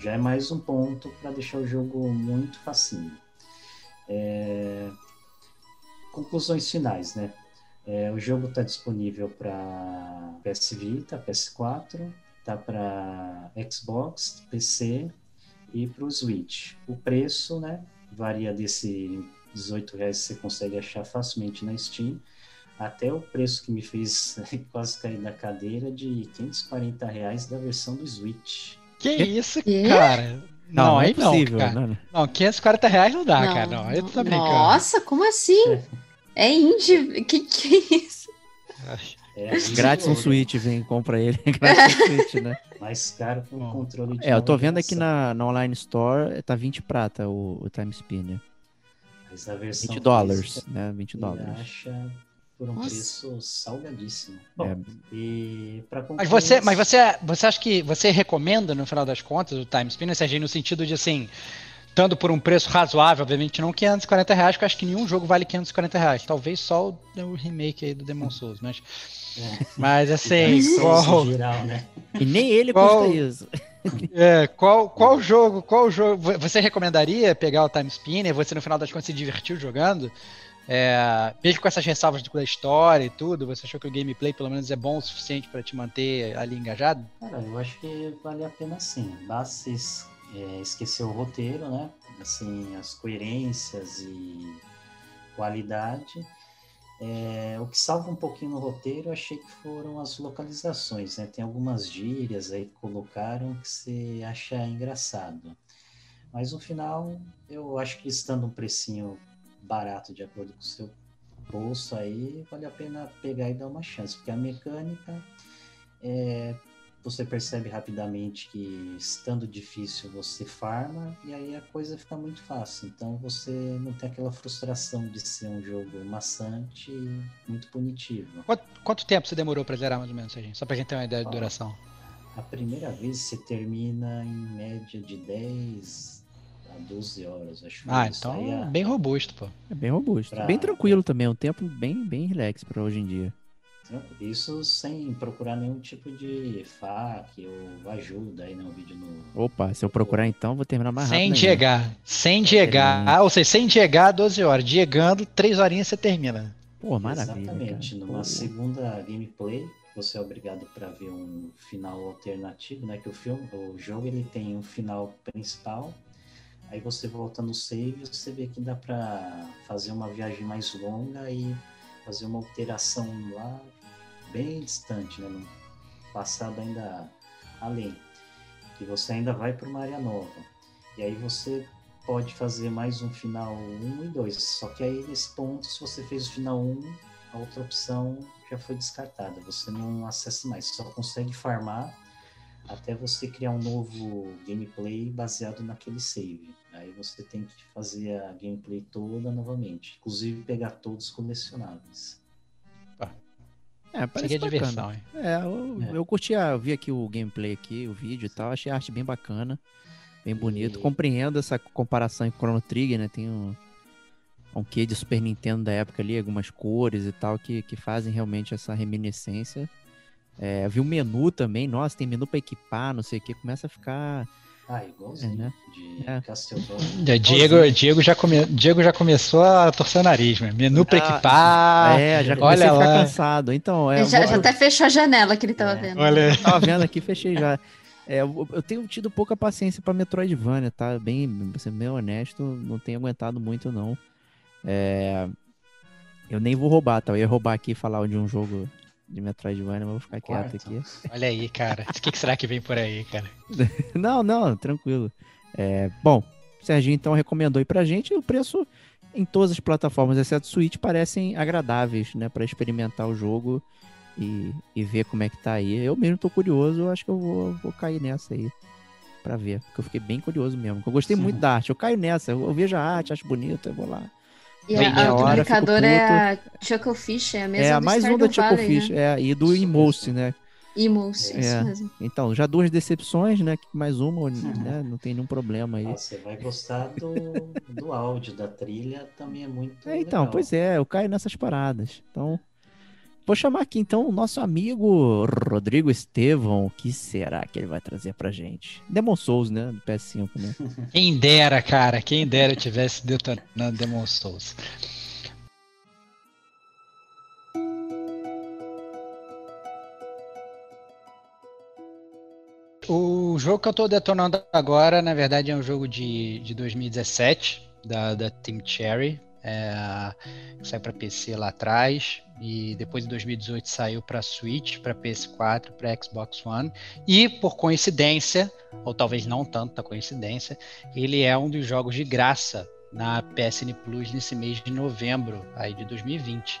já é mais um ponto para deixar o jogo muito facinho. É... Conclusões finais, né? É, o jogo está disponível para PS Vita, PS4, tá para Xbox, PC e para o Switch. O preço, né, varia desse 18 reais que você consegue achar facilmente na Steam até o preço que me fez [laughs] quase cair da cadeira de 540 reais da versão do Switch. Que isso, cara? Não, não, é aí não, cara. Não, não, 540 reais não dá, não, cara. Não, aí tu tá brincando. Nossa, como assim? É, é indie? Que que é isso? É, Grátis um Switch, vem, compra ele. [laughs] Grátis um Switch, né? [laughs] Mais caro que um controle de É, eu tô vendo aqui na, na Online Store, tá 20 prata o, o Time Spinner. Mas a versão 20 dólares, né? 20 dólares. Acha por um Nossa. preço salgadíssimo. Bom, é. e para Mas você, mas você, você acha que você recomenda no final das contas o Time Spinner, Serginho, no sentido de assim, estando por um preço razoável, obviamente não 540 reais, porque eu acho que nenhum jogo vale 540 reais. Talvez só o, o remake aí do Demon Souls, mas. É. Mas [laughs] assim, qual... Geral, né? E nem ele qual... custa isso. É, qual, qual jogo, qual jogo você recomendaria pegar o Time Spinner? Você no final das contas se divertiu jogando? É, mesmo com essas ressalvas da história e tudo, você achou que o gameplay pelo menos é bom o suficiente para te manter ali engajado? Cara, eu acho que vale a pena sim. Basta é, esquecer o roteiro, né? Assim, as coerências e qualidade. É, o que salva um pouquinho no roteiro, eu achei que foram as localizações, né? Tem algumas gírias aí que colocaram que você acha engraçado. Mas no final, eu acho que estando um precinho barato de acordo com o seu bolso aí, vale a pena pegar e dar uma chance, porque a mecânica é, você percebe rapidamente que estando difícil você farma e aí a coisa fica muito fácil. Então você não tem aquela frustração de ser um jogo maçante e muito punitivo. Quanto, quanto tempo você demorou pra zerar mais ou menos, gente? Só pra gente ter uma ideia de duração. A primeira vez você termina em média de 10 a 12 horas, acho. Ah, então é- bem robusto, pô. É bem robusto. Pra- Bem tranquilo também, um tempo bem, bem relax pra hoje em dia. Isso sem procurar nenhum tipo de FAQ ou ajuda aí no vídeo no. Opa, se eu procurar então, vou terminar mais Sem rápido. ainda. diegar. Sem diegar. Ah, ou seja, sem diegar 12 horas. Diegando, 3 horinhas você termina. Pô, maravilha. Exatamente. cara. Numa Pô. segunda gameplay, você é obrigado para ver um final alternativo, né? Que o filme, o jogo ele tem um final principal. Aí você volta no save, você vê que dá para fazer uma viagem mais longa e fazer uma alteração lá bem distante, né? No passado ainda além. Que você ainda vai para uma área nova. E aí você pode fazer mais um final 1 e 2. Só que aí nesse ponto, se você fez o final 1, a outra opção já foi descartada. Você não acessa mais, só consegue farmar até você criar um novo gameplay baseado naquele save. Aí você tem que fazer a gameplay toda novamente, inclusive pegar todos os colecionáveis. É, parece Seria bacana. diversão, hein? É, eu, É. eu curti, eu vi aqui o gameplay aqui, o vídeo e tal, achei a arte bem bacana, bem bonito. E- Compreendo essa comparação em Chrono Trigger, né? Tem um, um quê de Super Nintendo da época ali, algumas cores e tal, que, que fazem realmente essa reminiscência. É, vi o menu também, nossa, tem menu pra equipar, não sei o que, começa a ficar. Ah, igualzinho É, né? de É. Castlevania. Diego, Diego, já come, Diego já começou a torcer o nariz, mano. Menu pra Ah, equipar. é, já comecei olha a ficar lá. cansado. Então, é. Ele já, eu- já até fechou a janela que ele tava É. vendo. Olha. Eu tava vendo aqui, fechei já. É, eu, eu tenho tido pouca paciência pra Metroidvania, tá? Bem, pra ser bem honesto, não tenho aguentado muito, não. É, eu nem vou roubar, tá? Eu ia roubar aqui e falar de um jogo de Metroidvania, mas vou ficar quieto Quarto. aqui. Olha aí, cara. O que, que será que vem por aí, cara? [laughs] Não, não, tranquilo. É, bom, o Serginho então recomendou aí pra gente e o preço em todas as plataformas, exceto Switch, parecem agradáveis, né? Pra experimentar o jogo e, e ver como é que tá aí. Eu mesmo tô curioso, eu acho que eu vou, vou cair nessa aí pra ver, porque eu fiquei bem curioso mesmo. Eu gostei muito da arte, eu caio nessa, eu, eu vejo a arte, acho bonito, eu vou lá. E Vem a, a hora, publicadora fico é a Chucklefish, é a mesma é, do mais um Stardew da Chico Valley, Fish, né? é, e do mesmo. né? Imulse, É. isso mesmo. Então, já duas decepções, né? Mais uma, [laughs] né? Não tem nenhum problema aí. Ah, você vai gostar do, do áudio da trilha, também é muito É, então, legal. pois é, eu caio nessas paradas. Então, vou chamar aqui então o nosso amigo Rodrigo Estevão. O que será que ele vai trazer pra gente? Demon Souls, né? Do PS5, né? [laughs] Quem dera, cara. Quem dera eu tivesse detonando Demon Souls. O jogo que eu tô detonando agora, na verdade, é um jogo de, de 2017, da, da Team Cherry. É, saiu para PC lá atrás. E depois em 2018 saiu para Switch, para PS4, para Xbox One. E por coincidência, ou talvez não tanta coincidência, ele é um dos jogos de graça na PSN Plus nesse mês de novembro aí de 2020.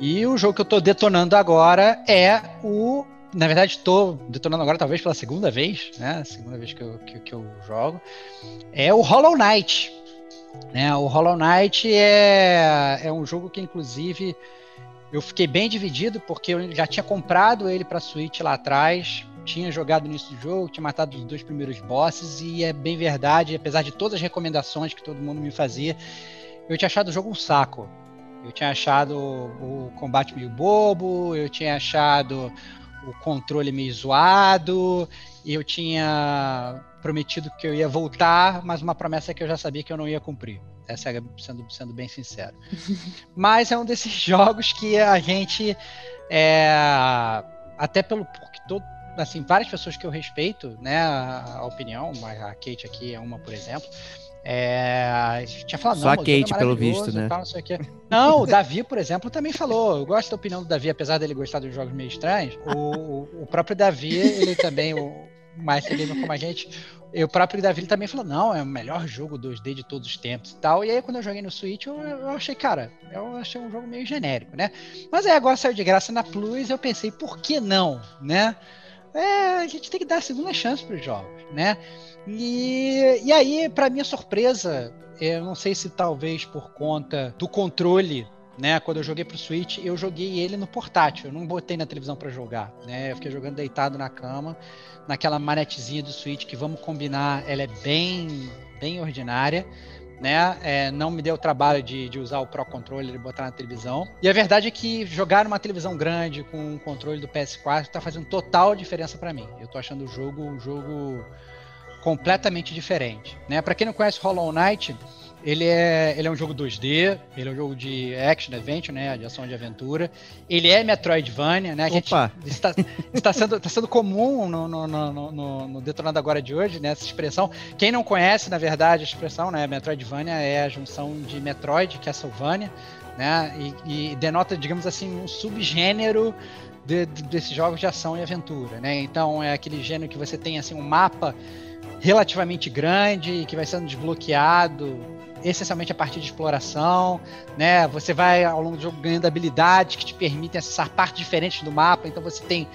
E o jogo que eu estou detonando agora é o. Na verdade, estou detonando agora, talvez pela segunda vez, né? Segunda vez que eu, que, que eu jogo. É o Hollow Knight. Né? O Hollow Knight é, é um jogo que, inclusive, eu fiquei bem dividido, porque eu já tinha comprado ele para Switch lá atrás, tinha jogado no início do jogo, tinha matado os dois primeiros bosses, e é bem verdade, apesar de todas as recomendações que todo mundo me fazia, eu tinha achado o jogo um saco. Eu tinha achado o combate meio bobo, eu tinha achado o controle meio zoado, e eu tinha prometido que eu ia voltar, mas uma promessa que eu já sabia que eu não ia cumprir. Essa é sendo, sendo bem sincero. [laughs] mas é um desses [laughs] jogos que a gente é, até pelo porque todo assim várias pessoas que eu respeito né a, a opinião a Kate aqui é uma por exemplo é, tinha falado, Só não, a é Kate, pelo maravilhoso visto, né? tal, não, sei o quê. não, o Davi, por exemplo, também falou. Eu gosto da opinião do Davi, apesar dele gostar dos jogos meio estranhos. O, o, o próprio Davi, ele também, o, mais gamer como a gente, eu próprio Davi também falou, não, é o melhor jogo 2D de todos os tempos e tal. E aí quando eu joguei no Switch, eu, eu achei, cara, eu achei um jogo meio genérico, né? Mas aí agora saiu de graça na Plus, eu pensei, por que não, né? É, a gente tem que dar a segunda chance para os jogos, né? E, e aí, para minha surpresa, eu não sei se talvez por conta do controle né? Quando eu joguei pro Switch, eu joguei ele no portátil. Eu não botei na televisão para jogar, né? Eu fiquei jogando deitado na cama, naquela manetezinha do Switch que vamos combinar, ela é bem, bem ordinária. Né? É, não me deu o trabalho de, de, usar o Pro Controller e botar na televisão. E a verdade é que jogar numa televisão grande com o controle do PS4 está fazendo total diferença para mim. Eu tô achando o jogo um jogo completamente diferente, né? Para quem não conhece Hollow Knight, ele é, ele é um jogo 2D, ele é um jogo de action adventure, né, de ação de aventura. Ele é Metroidvania, né? Opa. está, está, sendo, está sendo comum no, no, no, no, no Detonado Agora de hoje, né, essa expressão. Quem não conhece, na verdade, a expressão, né, Metroidvania é a junção de Metroid, Castlevania, né, e, e denota, digamos assim, um subgênero de, de, desses jogos de ação e aventura, né? Então é aquele gênero que você tem assim um mapa relativamente grande que vai sendo desbloqueado essencialmente a partir de exploração, né? Você vai ao longo do jogo ganhando habilidades que te permitem acessar partes diferentes do mapa, então você tem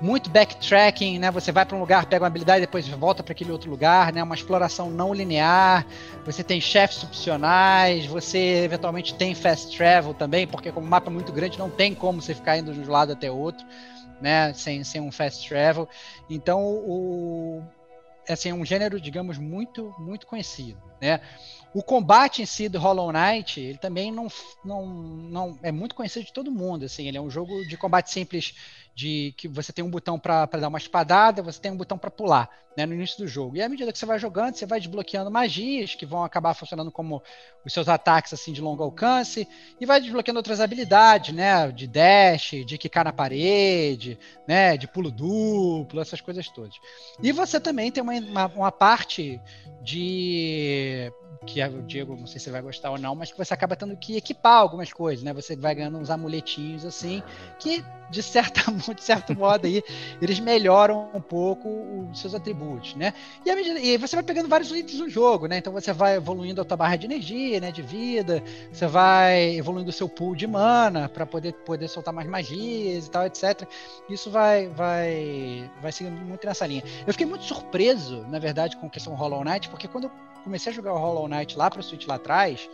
muito backtracking, né? Você vai para um lugar, pega uma habilidade, depois volta para aquele outro lugar, né? Uma exploração não linear. Você tem chefes opcionais, você eventualmente tem fast travel também, porque como o mapa é muito grande, não tem como você ficar indo de um lado até outro, né? Sem, sem um fast travel. Então o assim, é um gênero, digamos, muito muito conhecido, né? O combate em si do Hollow Knight, ele também não, não, não é muito conhecido de todo mundo. Assim, ele é um jogo de combate simples, de que você tem um botão para dar uma espadada, você tem um botão para pular, né, no início do jogo. E à medida que você vai jogando, você vai desbloqueando magias que vão acabar funcionando como os seus ataques assim de longo alcance e vai desbloqueando outras habilidades, né, de dash, de quicar na parede, né, de pulo duplo, essas coisas todas. E você também tem uma, uma, uma parte de que o Diego, não sei se vai gostar ou não, mas que você acaba tendo que equipar algumas coisas, né? Você vai ganhando uns amuletinhos assim, que de, certa, [laughs] de certo modo aí, eles melhoram um pouco os seus atributos, né? E, medida, e, você vai pegando vários itens no jogo, né? Então você vai evoluindo a tua barra de energia, né? De vida, você vai evoluindo o seu pool de mana para poder, poder soltar mais magias e tal, etc. Isso vai, vai, vai seguindo muito nessa linha. Eu fiquei muito surpreso, na verdade, com a questão Hollow Knight, porque quando eu comecei a jogar o Hollow Knight lá para o Switch lá atrás,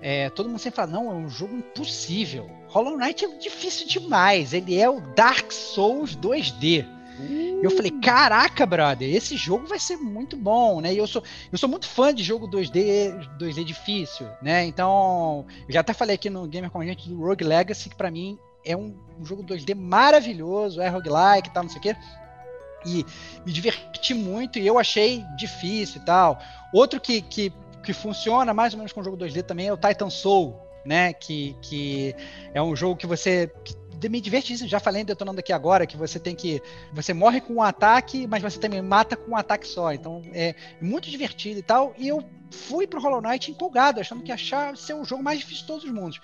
é, todo mundo sempre fala, não, é um jogo impossível. Hollow Knight é difícil demais. Ele é o Dark Souls 2D. Uh. Eu falei, caraca, brother, esse jogo vai ser muito bom, né? E eu sou, eu sou muito fã de jogo 2D, 2D difícil, né? Então, eu já até falei aqui no Gamer com a gente do Rogue Legacy, que para mim é um, um, jogo 2D maravilhoso, é roguelike e tal, não sei o quê e me diverti muito e eu achei difícil e tal. Outro que, que, que funciona mais ou menos com o jogo 2D também é o Titan Soul, né? Que, que é um jogo que você. Que me divertíssimo, já falei detonando aqui agora, que você tem que. Você morre com um ataque, mas você também mata com um ataque só. Então é muito divertido e tal. E eu fui pro Hollow Knight empolgado, achando que achar ser o jogo mais difícil de todos os mundos.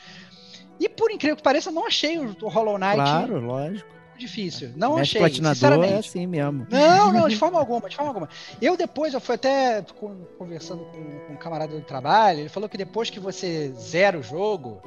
E por incrível que pareça, eu não achei o Hollow Knight. Claro, lógico difícil. Não Mestre achei, platinador é assim mesmo. Não, não, de forma alguma, de forma alguma. Eu depois, eu fui até conversando com, um camarada do trabalho, ele falou que depois que você zera o jogo,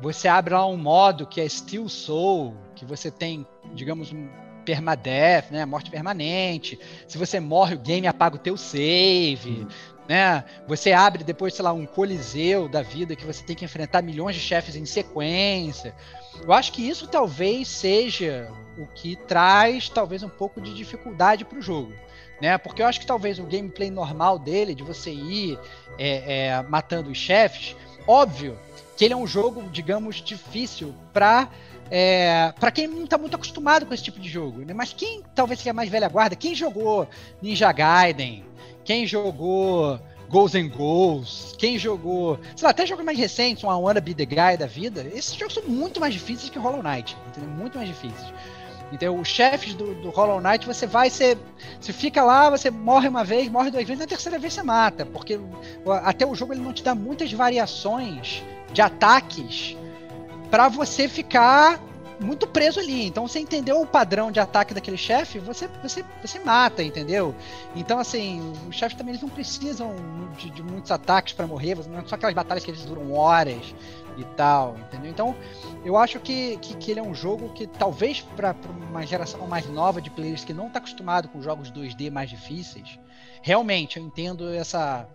você abre lá um modo que é Steel Soul, que você tem, digamos, um permadeath, né, morte permanente. Se você morre, o game apaga o teu save. Uhum. Né? Você abre depois, sei lá, um coliseu da vida que você tem que enfrentar milhões de chefes em sequência. Eu acho que isso talvez seja o que traz talvez um pouco de dificuldade para o jogo. Né? Porque eu acho que talvez o gameplay normal dele, de você ir é, é, matando os chefes, óbvio que ele é um jogo, digamos, difícil para é, para quem não está muito acostumado com esse tipo de jogo. Né? Mas quem talvez seja mais velha guarda, quem jogou Ninja Gaiden, quem jogou Goals and Goals, quem jogou, sei lá, até jogos mais recentes, um I Wanna Be The Guy da vida, esses jogos são muito mais difíceis que Hollow Knight, entendeu? Muito mais difíceis. Então, os chefes do, do Hollow Knight, você vai, você, você fica lá, você morre uma vez, morre duas vezes, na terceira vez você mata, porque até o jogo ele não te dá muitas variações de ataques para você ficar muito preso ali. Então, você entendeu o padrão de ataque daquele chefe, você, você, você mata, entendeu? Então, assim, os chefes também eles não precisam de, de muitos ataques para morrer, não é só aquelas batalhas que eles duram horas e tal, entendeu? Então, eu acho que, que, que ele é um jogo que talvez para uma geração mais nova de players que não está acostumado com jogos 2D mais difíceis, realmente eu entendo essa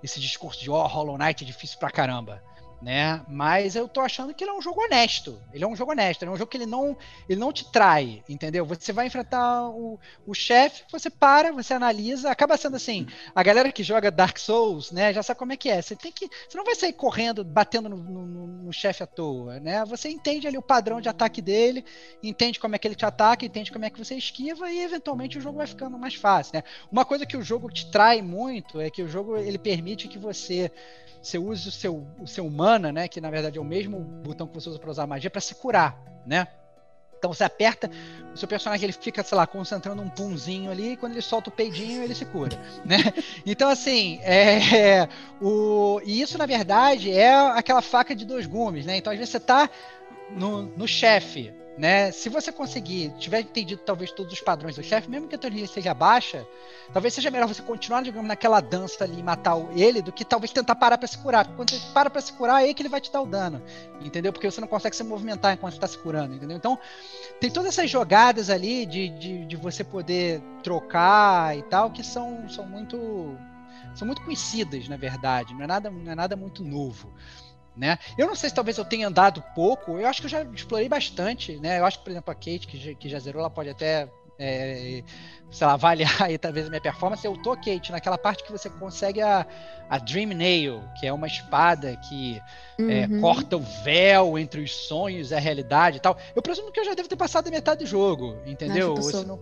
esse discurso de oh, Hollow Knight é difícil pra caramba né? Mas eu tô achando que ele é um jogo honesto. Ele é um jogo honesto, é um jogo que ele não, ele não te trai, entendeu? Você vai enfrentar o, o chefe, você para, você analisa, acaba sendo assim, a galera que joga Dark Souls, né, já sabe como é que é. Você tem que, você não vai sair correndo, batendo no, no, no chefe à toa, né? Você entende ali o padrão de ataque dele, entende como é que ele te ataca, entende como é que você esquiva e eventualmente o jogo vai ficando mais fácil, né? Uma coisa que o jogo te trai muito é que o jogo ele permite que você você use o seu, o seu mana, né? Que na verdade é o mesmo botão que você usa para usar magia, para se curar, né? Então você aperta, o seu personagem ele fica, sei lá, concentrando um punzinho ali, e quando ele solta o peidinho, ele se cura, né? [laughs] Então, assim, é, o, e isso, na verdade, é aquela faca de dois gumes, né? Então, às vezes você tá no, no chefe, né? Se você conseguir, tiver entendido talvez todos os padrões do chefe, mesmo que a torre seja baixa, talvez seja melhor você continuar, digamos, naquela dança ali e matar ele, do que talvez tentar parar para se curar. Quando você para para se curar, é que ele vai te dar o dano, entendeu? Porque você não consegue se movimentar enquanto está se curando, entendeu? Então, tem todas essas jogadas ali de, de, de você poder trocar e tal, que são, são muito são muito conhecidas, na verdade, não é nada, não é nada muito novo. Né? Eu não sei se talvez eu tenha andado pouco, eu acho que eu já explorei bastante, né? Eu acho que, por exemplo, a Kate, que já, que já zerou, ela pode até, é, sei lá, [laughs] avaliar aí talvez a minha performance. Eu tô, Kate, naquela parte que você consegue a, a Dream Nail, que é uma espada que é, uhum. é, corta o véu entre os sonhos e a realidade e tal. Eu presumo que eu já devo ter passado a metade do jogo, entendeu? Não, não...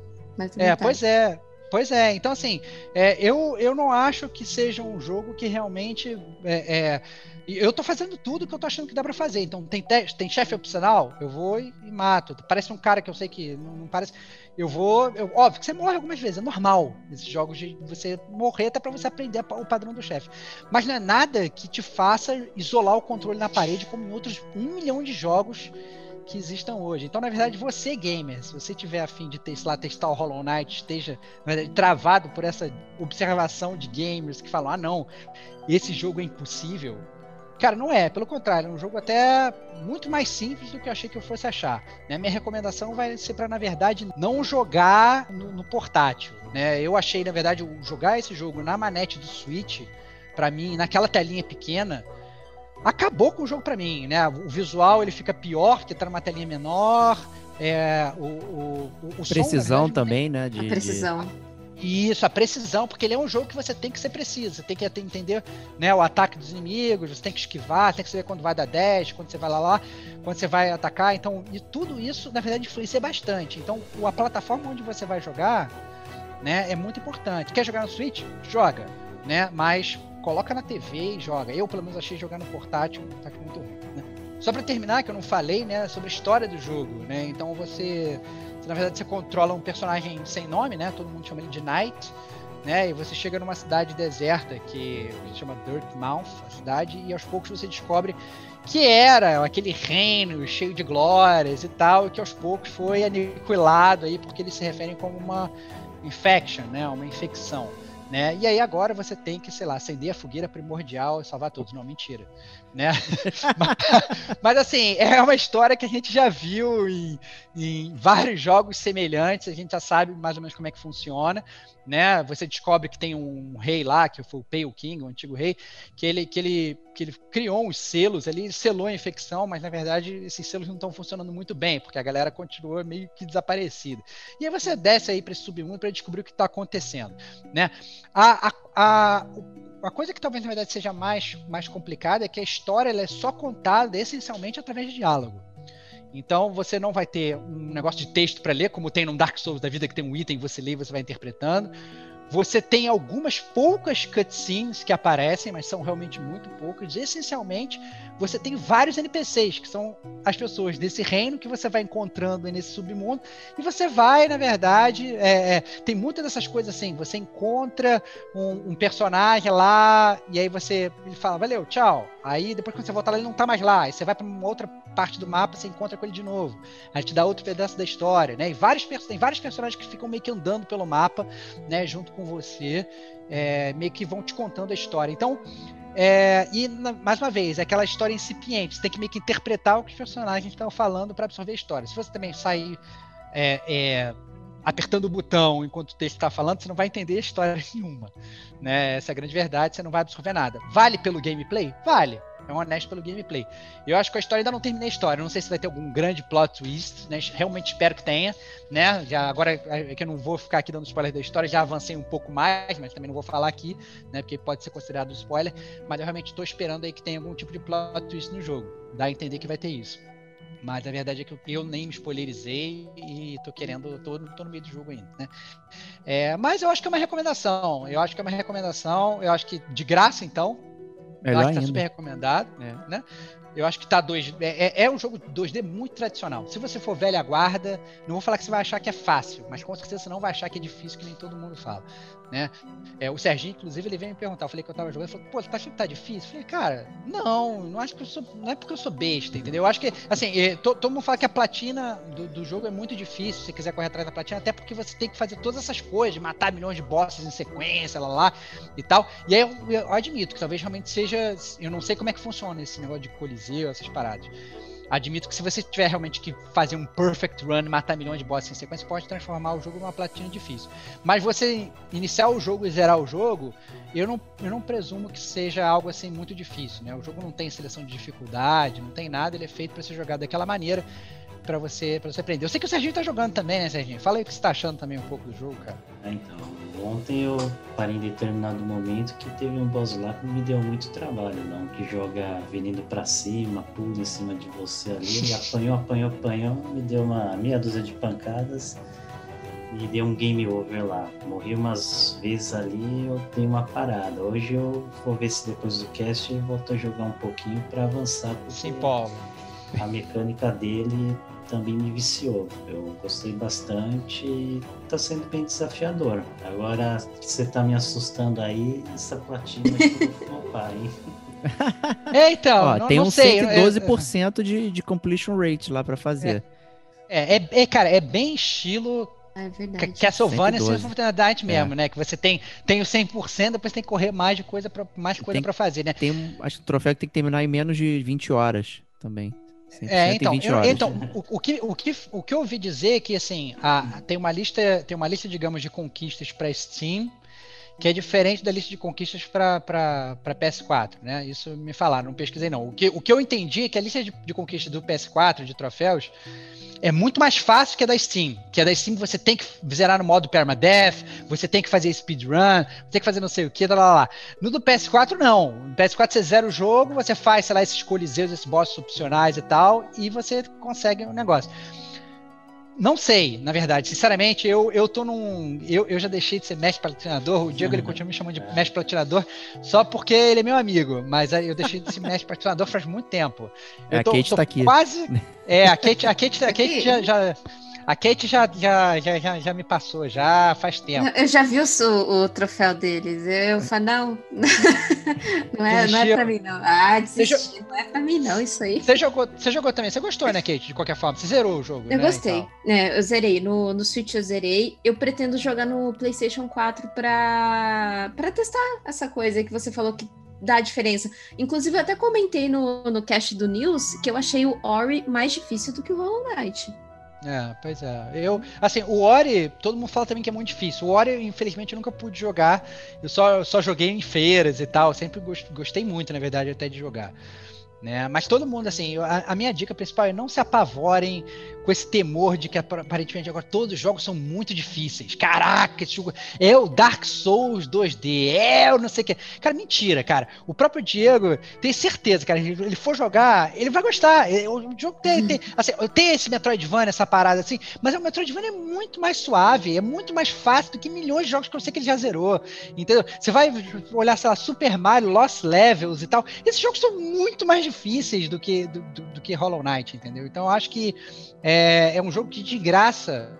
É, pois é. Pois é, então assim, é, eu, eu não acho que seja um jogo que realmente é, é eu tô fazendo tudo que eu tô achando que dá para fazer. Então, tem, tem chefe opcional? Eu vou e, e, mato. Parece um cara que eu sei que não, não parece. Eu vou. Eu, óbvio que você morre algumas vezes, é normal. Esses jogos de você morrer até para você aprender o padrão do chefe. Mas não é nada que te faça isolar o controle na parede, como em outros um milhão de jogos que existam hoje. Então, na verdade, você, gamer, se você tiver afim de ter, lá, testar o Hollow Knight, esteja verdade, travado por essa observação de gamers que falam: ah, não, esse jogo é impossível Cara, não é, pelo contrário, é um jogo até muito mais simples do que eu achei que eu fosse achar. Né? Minha recomendação vai ser para, na verdade, não jogar no, no, portátil. Né? Eu achei, na verdade, jogar esse jogo na manete do Switch, para mim, naquela telinha pequena, acabou com o jogo para mim. Né? O visual ele fica pior, porque tá numa telinha menor. É, o, o, o precisão som, também, né? De, a precisão. De isso, a precisão, porque ele é um jogo que você tem que ser preciso, você tem que entender né, o ataque dos inimigos, você tem que esquivar, tem que saber quando vai dar dash, quando você vai lá lá, quando você vai atacar. Então, e tudo isso, na verdade, influencia bastante. Então, a plataforma onde você vai jogar né, é muito importante. Quer jogar no Switch? Joga, né? Mas coloca na TV e joga. Eu, pelo menos, achei jogar no portátil um ataque muito ruim. Né? Só para terminar, que eu não falei né, sobre a história do jogo, né? Então você na verdade, você controla um personagem sem nome, né? Todo mundo chama ele de Knight. Né, e você chega numa cidade deserta que se chama Dirtmouth, a cidade, e aos poucos você descobre que era aquele reino cheio de glórias e tal, e que aos poucos foi aniquilado aí porque eles se referem como uma infection, né, uma infecção. Né? E aí agora você tem que, sei lá, acender a fogueira primordial e salvar todos. Não, mentira né? [laughs] mas, mas, assim, é uma história que a gente já viu em, em, vários jogos semelhantes, a gente já sabe mais ou menos como é que funciona, né? Você descobre que tem um rei lá, que foi o Pale King, o antigo rei, que ele, que ele, que ele criou uns selos, ele selou a infecção, mas na verdade esses selos não estão funcionando muito bem, porque a galera continua meio que desaparecida. E aí você desce aí para esse submundo para descobrir o que está acontecendo, né? A, a, a, uma coisa que talvez na verdade seja mais, mais complicada é que a história ela é só contada essencialmente através de diálogo. Então você não vai ter um negócio de texto para ler, como tem no Dark Souls da vida, que tem um item, você lê e você vai interpretando. Você tem algumas poucas cutscenes que aparecem, mas são realmente muito poucas. Essencialmente, você tem vários NPCs, que são as pessoas desse reino que você vai encontrando nesse submundo. E você vai, na verdade, é, é, tem muitas dessas coisas assim. Você encontra um, um, personagem lá, e aí você ele fala, valeu, tchau. Aí depois que você volta lá, ele não tá mais lá. Aí você vai para uma outra parte do mapa, você encontra com ele de novo. Aí te dá outro pedaço da história, né? E vários, tem vários personagens que ficam meio que andando pelo mapa, né? Junto com você, é, meio que vão te contando a história. Então, é, e mais uma vez, é aquela história incipiente. Você tem que meio que interpretar o que os personagens estão falando para absorver a história. Se você também sair é, é, apertando o botão enquanto o texto está falando, você não vai entender a história [laughs] nenhuma. Né? Essa é a grande verdade, você não vai absorver nada. Vale pelo gameplay? Vale é um honesto pelo gameplay. Eu acho que a história ainda não terminei a história. Não sei se vai ter algum grande plot twist, né? Realmente espero que tenha, né? Já agora é que eu não vou ficar aqui dando spoiler da história, já avancei um pouco mais, mas também não vou falar aqui, né? Porque pode ser considerado spoiler. Mas eu realmente estou esperando aí que tenha algum tipo de plot twist no jogo. Dá a entender que vai ter isso. Mas a verdade é que eu nem me spoilerizei e tô querendo, tô, tô no meio do jogo ainda, né? É, mas eu acho que é uma recomendação. Eu acho que é uma recomendação. Eu acho que de graça, então, Melhor acho que tá super recomendado, é. né? Eu acho que tá 2 é, é, é, um jogo 2D muito tradicional. Se você for velha guarda, não vou falar que você vai achar que é fácil, mas com certeza você não vai achar que é difícil, que nem todo mundo fala. Né? É, o Serginho, inclusive, ele veio me perguntar. Eu falei que eu tava jogando. Ele falou, pô, tá achando que tá difícil? Eu falei, cara, não, não acho que eu sou. Não é porque eu sou besta, entendeu? Eu acho que, assim, é, to, todo mundo fala que a platina do, do, jogo é muito difícil, se você quiser correr atrás da platina, até porque você tem que fazer todas essas coisas, matar milhões de bosses em sequência, lá lá e tal. E aí eu, eu admito que talvez realmente seja. Eu não sei como é que funciona esse negócio de coliseu, essas paradas. Admito que se você tiver realmente que fazer um perfect run matar milhões de bosses em sequência, pode transformar o jogo numa platina difícil. Mas você iniciar o jogo e zerar o jogo, eu não, eu não presumo que seja algo assim muito difícil, né? O jogo não tem seleção de dificuldade, não tem nada, ele é feito para ser jogado daquela maneira para você para você aprender. Eu sei que o Serginho tá jogando também, né, Serginho? Fala aí o que você tá achando também um pouco do jogo, cara. É, então, ontem eu parei em determinado momento que teve um boss lá que me deu muito trabalho, não, que joga vindo para cima, pula em cima de você ali, ele [laughs] apanhou, apanhou, apanhou, me deu uma meia dúzia de pancadas e deu um game over lá. Morri umas vezes ali, eu dei uma parada. Hoje eu vou ver se depois do cast eu volto a jogar um pouquinho para avançar. Sim, Paulo. A mecânica dele também me viciou. Eu gostei bastante e tá sendo bem desafiador. Agora você tá me assustando aí, essa platina não para, hein? [laughs] É, então, Ó, não, tem não um sei, 112% de, de completion rate lá para fazer. É, é, é, cara, é bem estilo É verdade. Castlevania sem 112. oportunidade mesmo, né? Que você tem, tem o 100%, depois tem que correr mais de coisa pra, mais coisa para fazer, né? Tem um, acho que o troféu que tem que terminar em menos de 20 horas também. 100% É, então, 20 eu- então o, o que, o, que, o que eu ouvi dizer é que assim, a- tem uma lista, tem uma lista, digamos, de conquistas para Steam, que é diferente da lista de conquistas para PS4, né? Isso me falaram, não pesquisei não. O que, o que eu entendi é que a lista de, de conquistas do PS4, de troféus, é muito mais fácil que a da Steam. Que a da Steam você tem que zerar no modo permadeath, você tem que fazer speedrun, tem que fazer não sei o que, lá, lá, lá. No do PS4, não. No PS4 você zera o jogo, você faz, sei lá, esses coliseus, esses bosses opcionais e tal, e você consegue o negócio. Não sei, na verdade. Sinceramente, eu, eu tô num. Eu, eu já deixei de ser mestre platinador. O Diego ele continua me chamando de mestre platinador só porque ele é meu amigo. Mas eu deixei de ser mestre platinador faz muito tempo. É, Eu a Kate tá aqui. Quase. [laughs] É, a Kate, a Kate, a Kate Aqui. já, já- A Kate já, já, já, já, já me passou, já faz tempo. Eu já vi o, o troféu deles. Eu falo, não. [laughs] não, é, não é pra mim, não. Ah, desisti. Não é pra mim, não, isso aí. Você jogou, você jogou também, você gostou, né, Kate? De qualquer forma, você zerou o jogo. Eu né, gostei. É, eu zerei. No, no Switch eu zerei. Eu pretendo jogar no PlayStation 4 pra, pra testar essa coisa que você falou que dá a diferença. Inclusive, eu até comentei no, no cast do News que eu achei o Ori mais difícil do que o Hollow Knight. É, pois é. Eu, assim, o Ori, todo mundo fala também que é muito difícil. O Ori, infelizmente, eu nunca pude jogar. Eu só, só joguei em feiras e tal. Sempre gos- gostei muito, na verdade, até de jogar. Né? Mas todo mundo, assim, a, a minha dica principal é não se apavorem com esse temor de que aparentemente agora todos os jogos são muito difíceis. Caraca, esse jogo é o Dark Souls 2D, é o não sei o que. Cara, mentira, cara. O próprio Diego tem certeza, cara, ele for jogar, ele vai gostar. É, o jogo tem, tem, assim, tem esse Metroidvania, essa parada assim, mas o Metroidvania é muito mais suave, é muito mais fácil do que milhões de jogos que eu sei que ele já zerou. Entendeu? Você vai olhar, sei lá, Super Mario, Lost Levels e tal. Esses jogos são muito mais difíceis do que, do, do, do que Hollow Knight, entendeu? Então eu acho que é, é um jogo que de graça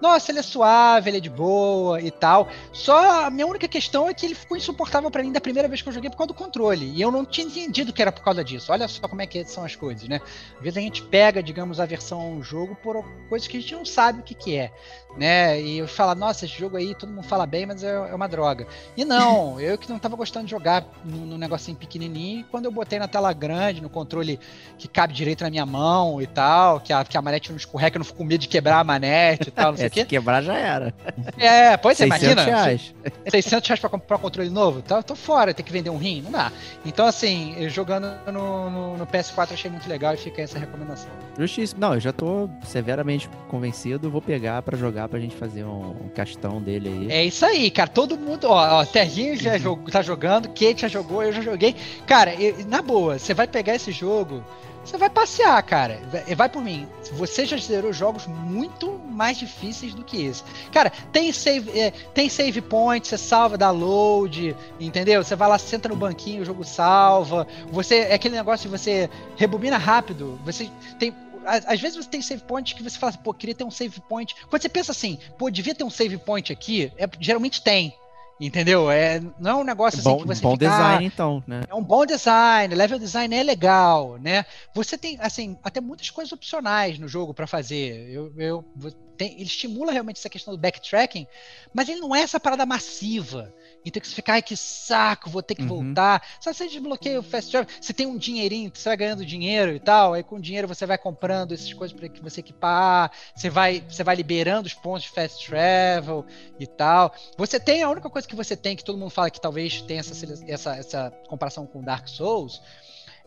nossa, ele é suave, ele é de boa e tal. Só a minha única questão é que ele ficou insuportável para mim da primeira vez que eu joguei por causa do controle. E eu não tinha entendido que era por causa disso. Olha só como é que são as coisas, né? Às vezes a gente pega, digamos, a versão jogo por coisas que a gente não sabe o que, que é. Né? E eu falo, nossa, esse jogo aí todo mundo fala bem, mas é, é uma droga. E não, [laughs] eu que não tava gostando de jogar no, no negocinho pequenininho, quando eu botei na tela grande, no controle que cabe direito na minha mão e tal, que a, que a manete não escorrega, eu não fico com medo de quebrar a manete e tal, não sei É, se quebrar já era. É, pois é, 600 imagina. reais. 600 reais pra comprar um controle novo? Tá, tô fora, tem que vender um rim? Não dá. Então, assim, jogando no, no, no PS4 achei muito legal e fica essa recomendação. Justíssimo. Não, eu já tô severamente convencido. Vou pegar pra jogar pra gente fazer um, um castão dele aí. É isso aí, cara. Todo mundo, ó, ó Terrinho já jogou, tá jogando, Kate já jogou, eu já joguei. Cara, eu- na boa, você vai pegar esse jogo, você vai passear, cara. Vai, vai por mim. Você já zerou jogos muito mais difíceis do que esse. Cara, tem save, é, tem save point, você salva, dá load, entendeu? Você vai lá, senta no banquinho, o jogo salva. Você é aquele negócio de você rebobina rápido. Você tem às às vezes você tem save point que você fala assim, pô, queria ter um save point. Quando você pensa assim, pô, devia ter um save point aqui, é, geralmente tem. Entendeu? É, não é um negócio assim bom que você bom fica, ah, design, então, né? é um bom design, level design é legal, né? Você tem, assim, até muitas coisas opcionais no jogo pra fazer. Eu, eu, tem- ele estimula realmente essa questão do backtracking, mas ele não é essa parada massiva. Então que você fica, ai que saco, vou ter que Uhum. voltar. Só você desbloqueia o fast travel, você tem um dinheirinho, você vai ganhando dinheiro e tal, aí com o dinheiro você vai comprando essas coisas para que você equipar, você vai, você vai liberando os pontos de fast travel e tal. Você tem a única coisa que você tem que todo mundo fala que talvez tenha essa, essa, essa comparação com Dark Souls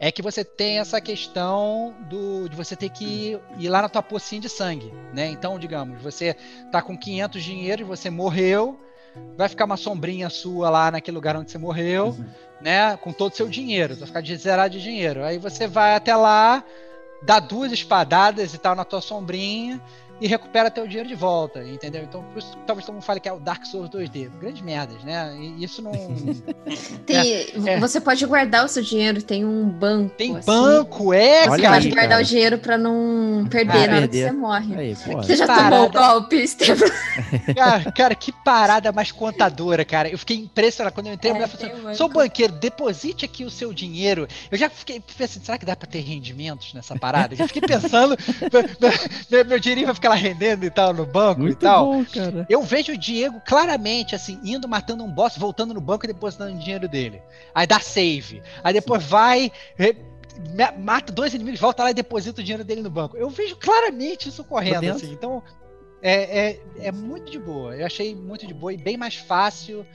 é que você tem essa questão do, de você ter que ir lá na tua pocinha de sangue, né? Então, digamos, você tá com 500 dinheiro e você morreu, vai ficar uma sombrinha sua lá naquele lugar onde você morreu, Uhum. né? Com todo o seu dinheiro, vai ficar de zerado de dinheiro. Aí você vai até lá, dá duas espadadas e tal na tua sombrinha e recupera teu dinheiro de volta, entendeu? Então, por isso, talvez todo mundo fale que é o Dark Souls 2D. Grandes merdas, né? E isso não. [laughs] Tem, é. Você pode guardar o seu dinheiro, tem um banco. Tem assim. banco, é, Você cara. pode aí, guardar cara. o dinheiro pra não perder Ah, na hora que você morre. Aí. Você já parada. tomou o golpe, [laughs] Estevam? [laughs] Cara, cara, que parada mais contadora, cara. Eu fiquei impressionado quando eu entrei. a É, mulher falou tem assim, um sou banqueiro, deposite aqui o seu dinheiro. Eu já fiquei pensando, será que dá pra ter rendimentos nessa parada? Eu já fiquei pensando, meu, meu- meu dinheirinho vai ficar lá rendendo e tal no banco e Muito tal. bom, cara. Eu vejo o Diego claramente, assim, indo, matando um boss, voltando no banco e depositando o dinheiro dele. Aí dá save. Aí depois vai, re- ma- mata dois inimigos, volta lá e deposita o dinheiro dele no banco. Eu vejo claramente isso correndo, assim. Então, é, é, é muito de boa. Eu achei muito de boa e bem mais fácil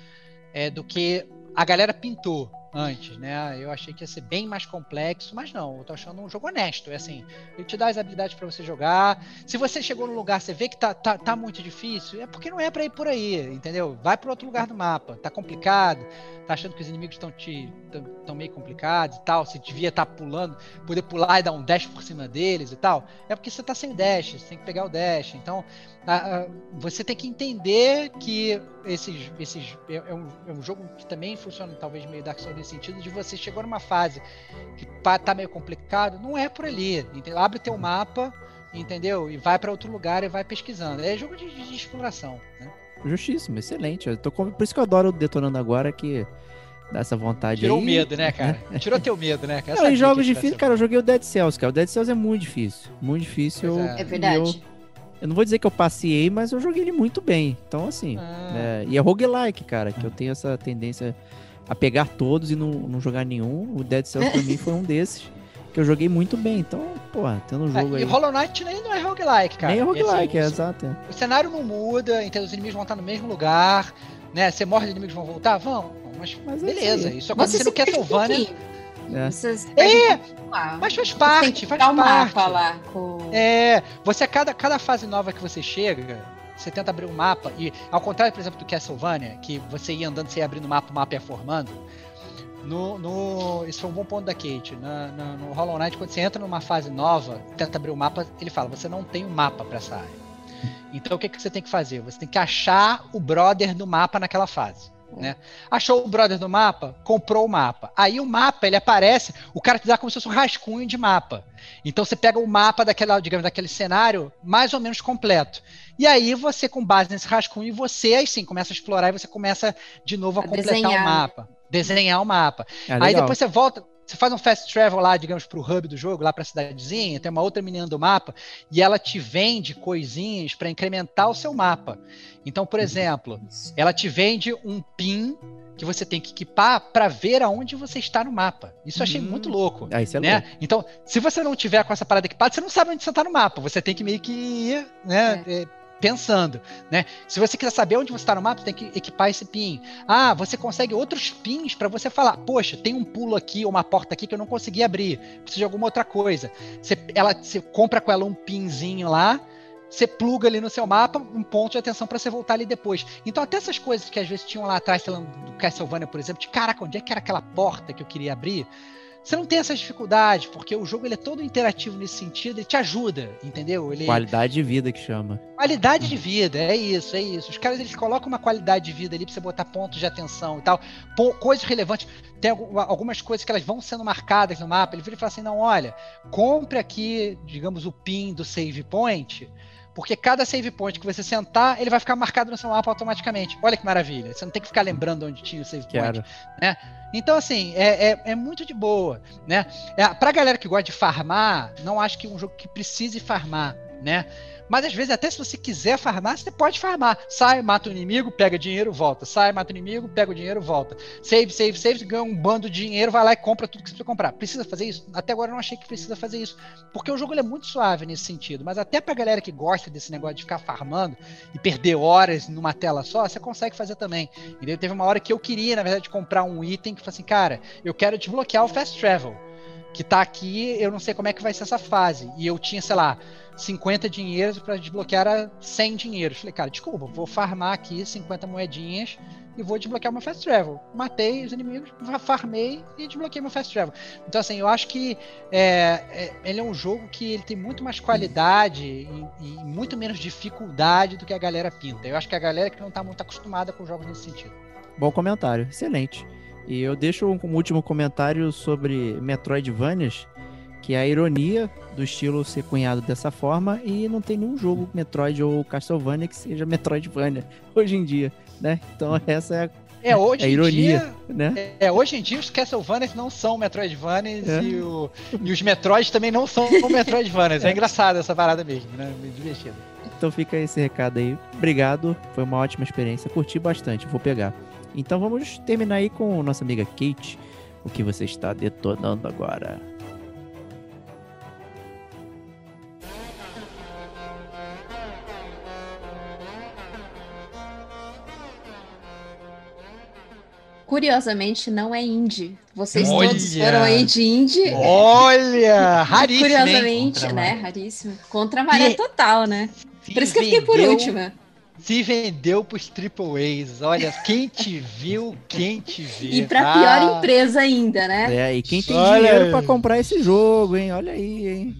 é, do que a galera pintou antes, né? Eu achei que ia ser bem mais complexo, mas não, eu tô achando um jogo honesto. É assim, ele te dá as habilidades pra você jogar. Se você chegou no lugar, você vê que tá, tá, tá muito difícil, é porque não é pra ir por aí, entendeu? Vai para outro lugar do mapa. Tá complicado, tá achando que os inimigos estão te tão, tão meio complicados e tal, você devia estar pulando, poder pular e dar um dash por cima deles e tal. É porque você tá sem dash, você tem que pegar o dash. Então, a- a- você tem que entender que esses, esses é, é um, é um jogo que também funciona talvez meio Dark Souls nesse sentido de você chegou numa fase que tá meio complicado, não é por ali, entendeu? Abre teu mapa, entendeu? E vai pra outro lugar e vai pesquisando. É jogo de, de exploração, né? Justíssimo, excelente. Eu tô com- Por isso que eu adoro o Detonando Agora, que dá essa vontade Tirou aí. o medo, né, cara? [laughs] Tirou teu medo, né, cara? Não, em jogos difíceis, cara, eu joguei o Dead Cells, cara. O Dead Cells é muito difícil. Muito difícil. Pois eu- é. É verdade. Eu, eu não vou dizer que eu passei, mas eu joguei ele muito bem. Então, assim. Ah. é, e é roguelike, cara, que eu tenho essa tendência a pegar todos e não, não jogar nenhum. O Dead Cells pra [laughs] mim foi um desses que eu joguei muito bem. Então, porra, tendo um É, jogo e aí. Hollow Knight nem não é roguelike, cara. Nem é E, assim, roguelike, é, exato. é. O cenário não muda, então os inimigos vão estar no mesmo lugar, né? Você morre, os inimigos vão voltar? Vão. Mas, Mas é beleza, isso aí. isso acontece Você no um Castlevania. É. Vocês É. Mas faz parte, faz o parte. mapa lá. Com... É, você cada, cada fase nova que você chega, você tenta abrir um mapa e ao contrário, por exemplo, do Castlevania, que você ia andando, você ia abrindo o mapa, o mapa ia formando. No, no, isso foi um bom ponto da Kate. Na- na- no Hollow Knight, quando você entra numa fase nova, tenta abrir o mapa, ele fala: você não tem um mapa para essa área. Então o que, que você tem que fazer? Você tem que achar o brother do mapa naquela fase. Né? Achou o brother do mapa, comprou o mapa. Aí o mapa ele aparece, o cara te dá como se fosse um rascunho de mapa. Então você pega o mapa daquela, digamos, daquele cenário mais ou menos completo. E aí você, com base nesse rascunho, você aí sim começa a explorar e você começa de novo a, A completar desenhar. o mapa. Desenhar o mapa. É Aí depois você volta, você faz um fast travel lá, digamos, pro hub do jogo, lá pra cidadezinha, tem uma outra menina do mapa, e ela te vende coisinhas para incrementar o seu mapa. Então, por exemplo, ela te vende um pin que você tem que equipar para ver aonde você está no mapa. Isso eu achei Hum. muito louco. Ah, isso é Né? louco. Então, se você não tiver com essa parada equipada, você não sabe onde você está no mapa. Você tem que meio que ir, né, eh, pensando, né? Se você quiser saber onde você está no mapa, tem que equipar esse pin. Ah, você consegue outros pins para você falar, poxa, tem um pulo aqui ou uma porta aqui que eu não consegui abrir, preciso de alguma outra coisa. Você, ela, você compra com ela um pinzinho lá, você pluga ali no seu mapa um ponto de atenção para você voltar ali depois. Então, até essas coisas que às vezes tinham lá atrás, sei lá, do Castlevania, por exemplo, de caraca, onde é que era aquela porta que eu queria abrir? Você não tem essas dificuldades, porque o jogo ele é todo interativo nesse sentido, ele te ajuda, entendeu? Ele, Qualidade de vida que chama. Qualidade de vida, é isso, é isso. Os caras eles colocam uma qualidade de vida ali pra você botar pontos de atenção e tal. Coisas relevantes. Tem algu- algumas coisas que elas vão sendo marcadas no mapa. Ele vira e fala assim: não, olha, compre aqui, digamos, o pin do save point. Porque cada save point que você sentar, ele vai ficar marcado no seu mapa automaticamente. Olha que maravilha. Você não tem que ficar lembrando onde tinha o save point. Quero. Então, assim, é, é, é muito de boa, né? É, pra galera que gosta de farmar, não acho que é um jogo que precise farmar, né? Mas às vezes, até se você quiser farmar, você pode farmar. Sai, mata o inimigo, pega dinheiro, volta. Sai, mata o inimigo, pega o dinheiro, volta. Save, save, save, ganha um bando de dinheiro, vai lá e compra tudo que você precisa comprar. Precisa fazer isso? Até agora eu não achei que precisa fazer isso. Porque o jogo é muito suave nesse sentido. Mas até pra galera que gosta desse negócio de ficar farmando e perder horas numa tela só, você consegue fazer também. E daí teve uma hora que eu queria, na verdade, comprar um item que falei assim, cara, eu quero desbloquear o Fast Travel. Que tá aqui, eu não sei como é que vai ser essa fase. E eu tinha, sei lá, 50 dinheiros para desbloquear a 100 dinheiros. Falei, cara, desculpa, vou farmar aqui 50 moedinhas e vou desbloquear meu Fast Travel. Matei os inimigos, fa- farmei e desbloqueei meu Fast Travel. Então, assim, eu acho que é, é- ele é um jogo que ele tem muito mais qualidade e, e muito menos dificuldade do que a galera pinta. Eu acho que a galera que não tá muito acostumada com jogos nesse sentido. Bom comentário, excelente. E eu deixo um, último comentário sobre Metroidvanias, que é a ironia do estilo ser cunhado dessa forma e não tem nenhum jogo Metroid ou Castlevania que seja Metroidvania [laughs] hoje em dia, né? Então essa é, a- É, hoje É em ironia. dia, né? É, hoje em dia os Castlevanias não são Metroidvanias É. e, o- e os Metroids também não são [laughs] Metroidvanias. É engraçado essa parada mesmo, né? Me divertido. Então fica esse recado aí. Obrigado, foi uma ótima experiência, curti bastante, vou pegar. Então vamos terminar aí com nossa amiga Kate, o que você está detonando agora. Curiosamente, não é indie. Vocês Olha! todos foram aí de indie. Olha! [laughs] Raríssimo? Curiosamente, né? Raríssimo. Contra a maré total, né? Por isso que eu fiquei por última. Se vendeu pros Triple A's. Olha, quem te viu, quem te viu. E pra Ah, pior empresa ainda, né? É, e quem tem Olha dinheiro aí. pra comprar esse jogo, hein? Olha aí, hein?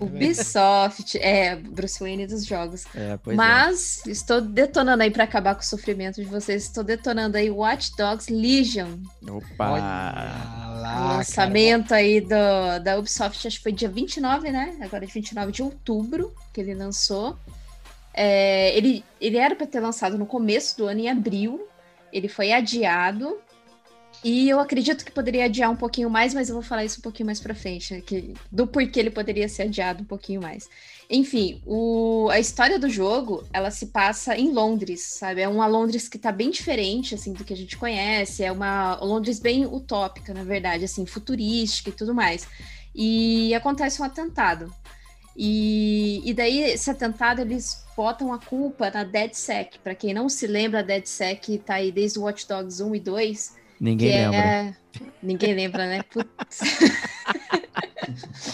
Ubisoft, é, Bruce Wayne dos jogos. É, pois é. Mas estou detonando aí pra acabar com o sofrimento de vocês. Estou detonando aí Watch Dogs Legion. Opa! Lá, lançamento aí do, da Ubisoft, acho que foi dia 29, né? Agora de 29 de outubro que ele lançou. É, ele, ele era para ter lançado no começo do ano, em abril. Ele foi adiado. E eu acredito que poderia adiar um pouquinho mais, mas eu vou falar isso um pouquinho mais pra frente, né, que, do porquê ele poderia ser adiado um pouquinho mais. Enfim, o, a história do jogo, ela se passa em Londres, sabe? É uma Londres que tá bem diferente, assim, do que a gente conhece. É uma Londres bem utópica, na verdade, assim, futurística e tudo mais. E acontece um atentado. E, e daí, esse atentado, eles botam a culpa na DedSec. Para quem não se lembra, a DedSec tá aí desde o Watch Dogs 1 e 2. Ninguém que lembra. É... Ninguém lembra, né? Putz.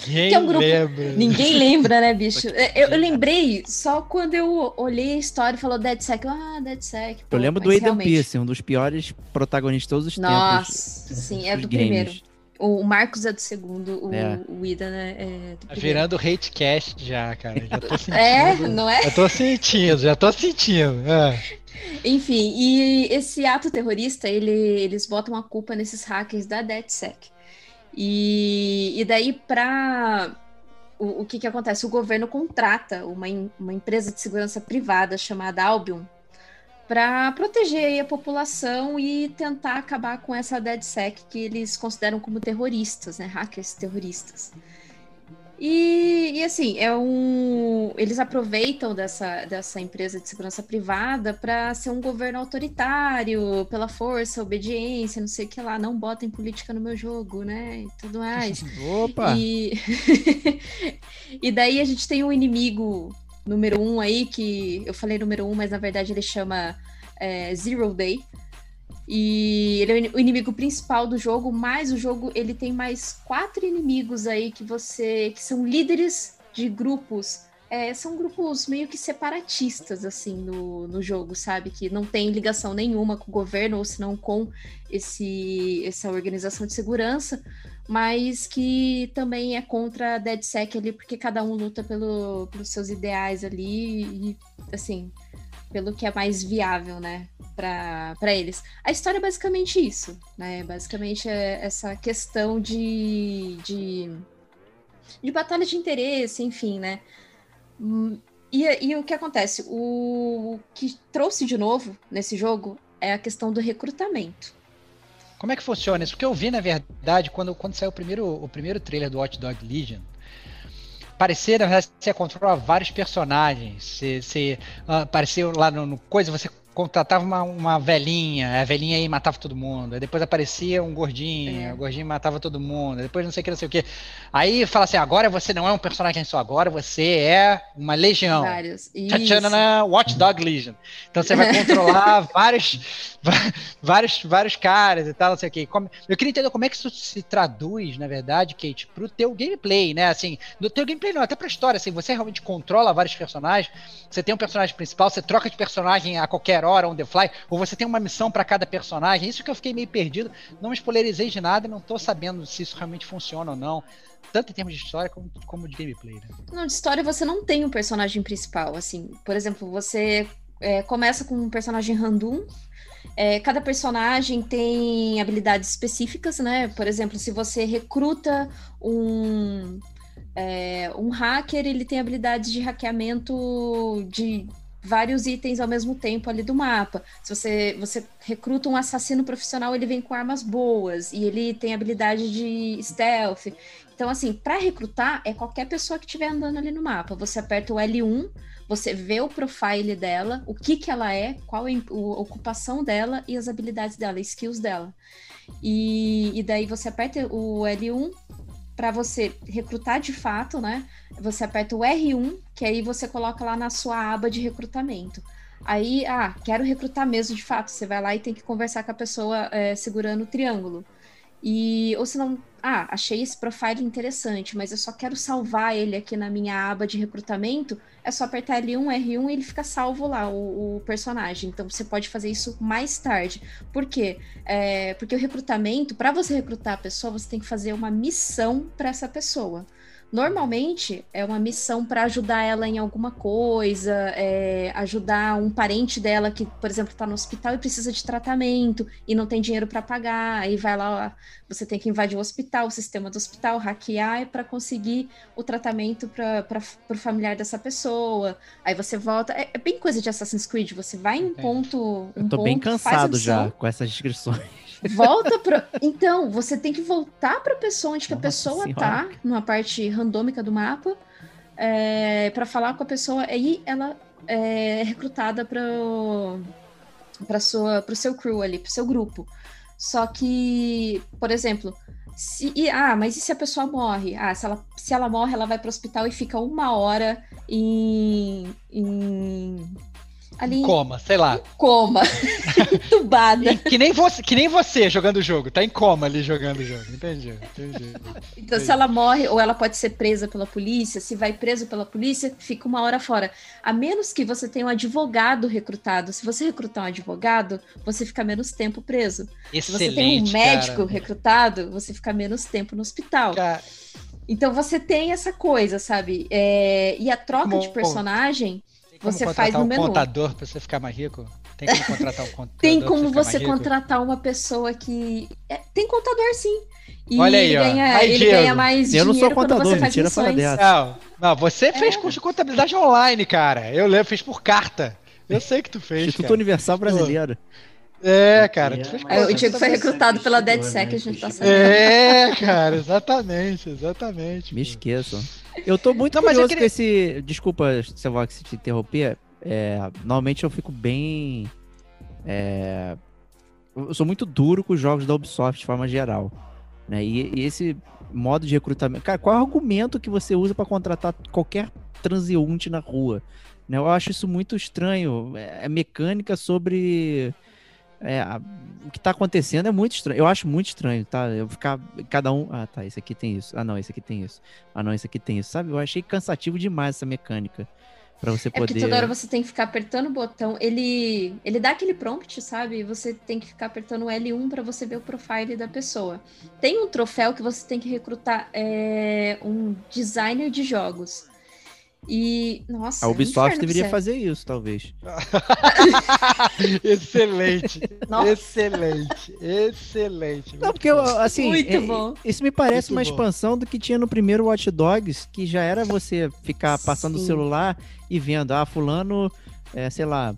Quem Que é um grupo- lembra? Ninguém lembra, né, bicho? Eu, eu lembrei só quando eu olhei a história e falou DeadSec. Ah, DeadSec. pô, Eu lembro do Aiden realmente- Pierce, um dos piores protagonistas de todos os tempos. Nossa, sim, é dos do games. primeiro. O Marcos é do segundo, o, É. o Ida né, é do Tá virando hatecast já, cara. Já tô [laughs] sentindo. É, não é? Já tô sentindo, já tô sentindo. É. Enfim, e esse ato terrorista, ele, eles botam a culpa nesses hackers da DeadSec. E, e daí, para o, o que, que acontece? O governo contrata uma, uma empresa de segurança privada chamada Albion para proteger a população e tentar acabar com essa DeadSec que eles consideram como terroristas, né? Hackers terroristas. E, e, assim, é um. Eles aproveitam dessa, dessa empresa de segurança privada para ser um governo autoritário, pela força, obediência, não sei o que lá, não botem política no meu jogo, né? E tudo mais. [laughs] Opa! E... [laughs] e daí a gente tem um inimigo número um aí, que eu falei número um, mas na verdade ele chama é, Zero Day. E ele é o ini- o inimigo principal do jogo, mas o jogo ele tem mais quatro inimigos aí que você. que são líderes de grupos. É, são grupos meio que separatistas, assim, no, no jogo, sabe? Que não tem ligação nenhuma com o governo, ou senão com esse, essa organização de segurança mas que também é contra a DeadSec ali, porque cada um luta pelo, pelos seus ideais ali e, assim, pelo que é mais viável, né, para eles. A história é basicamente isso, né, basicamente é essa questão de, de, de batalha de interesse, enfim, né. E, e o que acontece? O que trouxe de novo nesse jogo é a questão do recrutamento. Como é que funciona isso? Porque eu vi, na verdade, quando, quando saiu o primeiro, o primeiro trailer do Watch Dog Legion, parecia, na verdade, você controla vários personagens. Você, você ah, apareceu lá no, no coisa, você contratava uma, uma velhinha, a velhinha aí matava todo mundo. Aí depois aparecia um gordinho, É. o gordinho matava todo mundo. Depois não sei o que, não sei o que. Aí fala assim: agora você não é um personagem só, agora você é uma legião. Vários. Isso. Tchatchanana, Watch Dog Legion. Então você vai controlar [laughs] vários, vários, vários caras e tal, não sei o. Como- eu queria entender como é que isso se traduz, na verdade, Kate, pro teu gameplay, né? Assim, no teu gameplay não, até pra história, assim, você realmente controla vários personagens, você tem um personagem principal, você troca de personagem a qualquer hora, on the fly, ou você tem uma missão pra cada personagem. Isso que eu fiquei meio perdido, não me spoilerizei de nada, não tô sabendo se isso realmente funciona ou não. Tanto em termos de história como, como de gameplay, né? Não, de história você não tem um personagem principal, assim. Por exemplo, você é, começa com um personagem random. é, cada personagem tem habilidades específicas, né? Por exemplo, se você recruta um, é, um hacker, ele tem habilidades de hackeamento de vários itens ao mesmo tempo ali do mapa. Se você, você recruta um assassino profissional, ele vem com armas boas e ele tem habilidade de stealth. Então, assim, para recrutar é qualquer pessoa que estiver andando ali no mapa. Você aperta o L1, você vê o profile dela, o que que ela é, qual é a ocupação dela e as habilidades dela, skills dela. E, e daí você aperta o L1 para você recrutar de fato, né? Você aperta o R1, que aí você coloca lá na sua aba de recrutamento. Aí, ah, quero recrutar mesmo de fato. Você vai lá e tem que conversar com a pessoa é, segurando o triângulo. E, ou se não, ah, achei esse profile interessante, mas eu só quero salvar ele aqui na minha aba de recrutamento, é só apertar L1, R1 e ele fica salvo lá, o, o personagem. Então você pode fazer isso mais tarde. Por quê? É, porque o recrutamento, para você recrutar a pessoa, você tem que fazer uma missão para essa pessoa. Normalmente é uma missão para ajudar ela em alguma coisa, é, ajudar um parente dela que, por exemplo, está no hospital e precisa de tratamento e não tem dinheiro para pagar. Aí vai lá, você tem que invadir o hospital, o sistema do hospital, hackear para conseguir o tratamento para o familiar dessa pessoa. Aí você volta. É, é, bem coisa de Assassin's Creed. Você vai em um ponto. Um Eu tô ponto, bem a cansado já com essas descrições. Volta pra. Então, você tem que voltar pra pessoa onde que a Nossa pessoa Senhora. tá, numa parte randômica do mapa, é, para falar com a pessoa. Aí ela é recrutada para para sua pro seu crew ali, pro seu grupo. Só que, por exemplo, se, e- ah, mas e se a pessoa morre? Ah, se ela, se ela morre, ela vai pro hospital e fica uma hora em, em, ali Em coma, sei lá. em coma, [laughs] entubada. Que, nem você, que nem você jogando o jogo, tá em coma ali jogando o jogo. Entendi, entendi. Então, se ela morre ou ela pode ser presa pela polícia, se vai preso pela polícia, fica uma hora fora. A menos que você tenha um advogado recrutado. Se você recrutar um advogado, você fica menos tempo preso. Se você tem um Excelente, médico cara. recrutado, você fica menos tempo no hospital. Cara, Então você tem essa coisa, sabe? É, E a troca Como- de personagem como Você faz no um menu. contador pra você ficar mais rico? Tem como contratar um [laughs] contador tem pra como ficar você mais rico? contratar uma pessoa que. é, tem contador, sim. E Olha aí, ele, ó. ganha, Aí, ele ganha mais Eu não sou dinheiro contador, você mentira, fala missões. dessa. Não, não, você fez curso de contabilidade online, cara. Eu lembro, fez por carta. Eu sei que tu fez, Instituto cara. Universal Brasileiro. É, cara, É, o. Diego foi recrutado é pela DedSec, né? a gente tá sabendo. É, cara, exatamente, exatamente. Me esqueçam. Eu tô muito Não, curioso queria- com esse. Desculpa, Sevox, se te interromper. É, normalmente eu fico bem. é, Eu sou muito duro com os jogos da Ubisoft de forma geral. Né? E, e esse modo de recrutamento. Cara, qual é o argumento que você usa para contratar qualquer transeunte na rua? Né? Eu acho isso muito estranho. É, é mecânica sobre. É, a- o que tá acontecendo é muito estranho. Eu acho muito estranho, tá? Eu ficar. Cada um. Ah, tá. Esse aqui tem isso. Ah, não, esse aqui tem isso. Ah, não, esse aqui tem isso. Sabe? Eu achei cansativo demais essa mecânica. Pra você É porque poder. toda hora você tem que ficar apertando o botão. Ele, ele dá aquele prompt, sabe? Você tem que ficar apertando o L1 para você ver o profile da pessoa. Tem um troféu que você tem que recrutar é, um designer de jogos. E, nossa, A é Ubisoft deveria fazer isso, talvez. [laughs] excelente, Nossa. excelente, excelente. Não, Muito porque, assim, Muito é- bom. isso me parece Muito uma bom. expansão do que tinha no primeiro Watch Dogs, que já era você ficar passando o Sim. celular e vendo, ah, fulano, é, sei lá,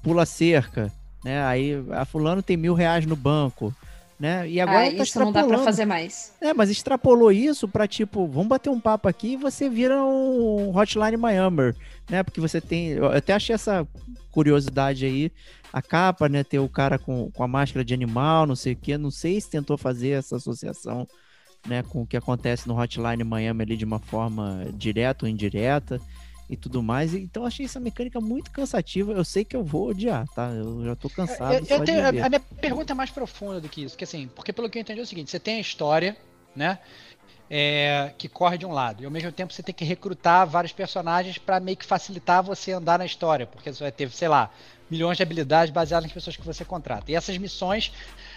pula cerca, né? Aí, a fulano tem mil reais no banco, né? E agora ah, tá isso não dá extrapolando. fazer mais. É, mas extrapolou isso pra, tipo, vamos bater um papo aqui e você vira um Hotline Miami, né? Porque você tem. Eu até achei essa curiosidade aí. A capa, né? Ter o cara com, com a máscara de animal, não sei o quê. Não sei se tentou fazer essa associação, né? Com o que acontece no Hotline Miami ali de uma forma direta ou indireta e tudo mais. Então achei essa mecânica muito cansativa. Eu sei que eu vou odiar, tá? Eu já tô cansado. Eu- eu de tenho- a minha pergunta é mais profunda do que isso, que assim, porque pelo que eu entendi é o seguinte, você tem a história, né? é, que corre de um lado, e ao mesmo tempo você tem que recrutar vários personagens para meio que facilitar você andar na história, porque você vai ter, sei lá, milhões de habilidades baseadas nas pessoas que você contrata. E essas missões,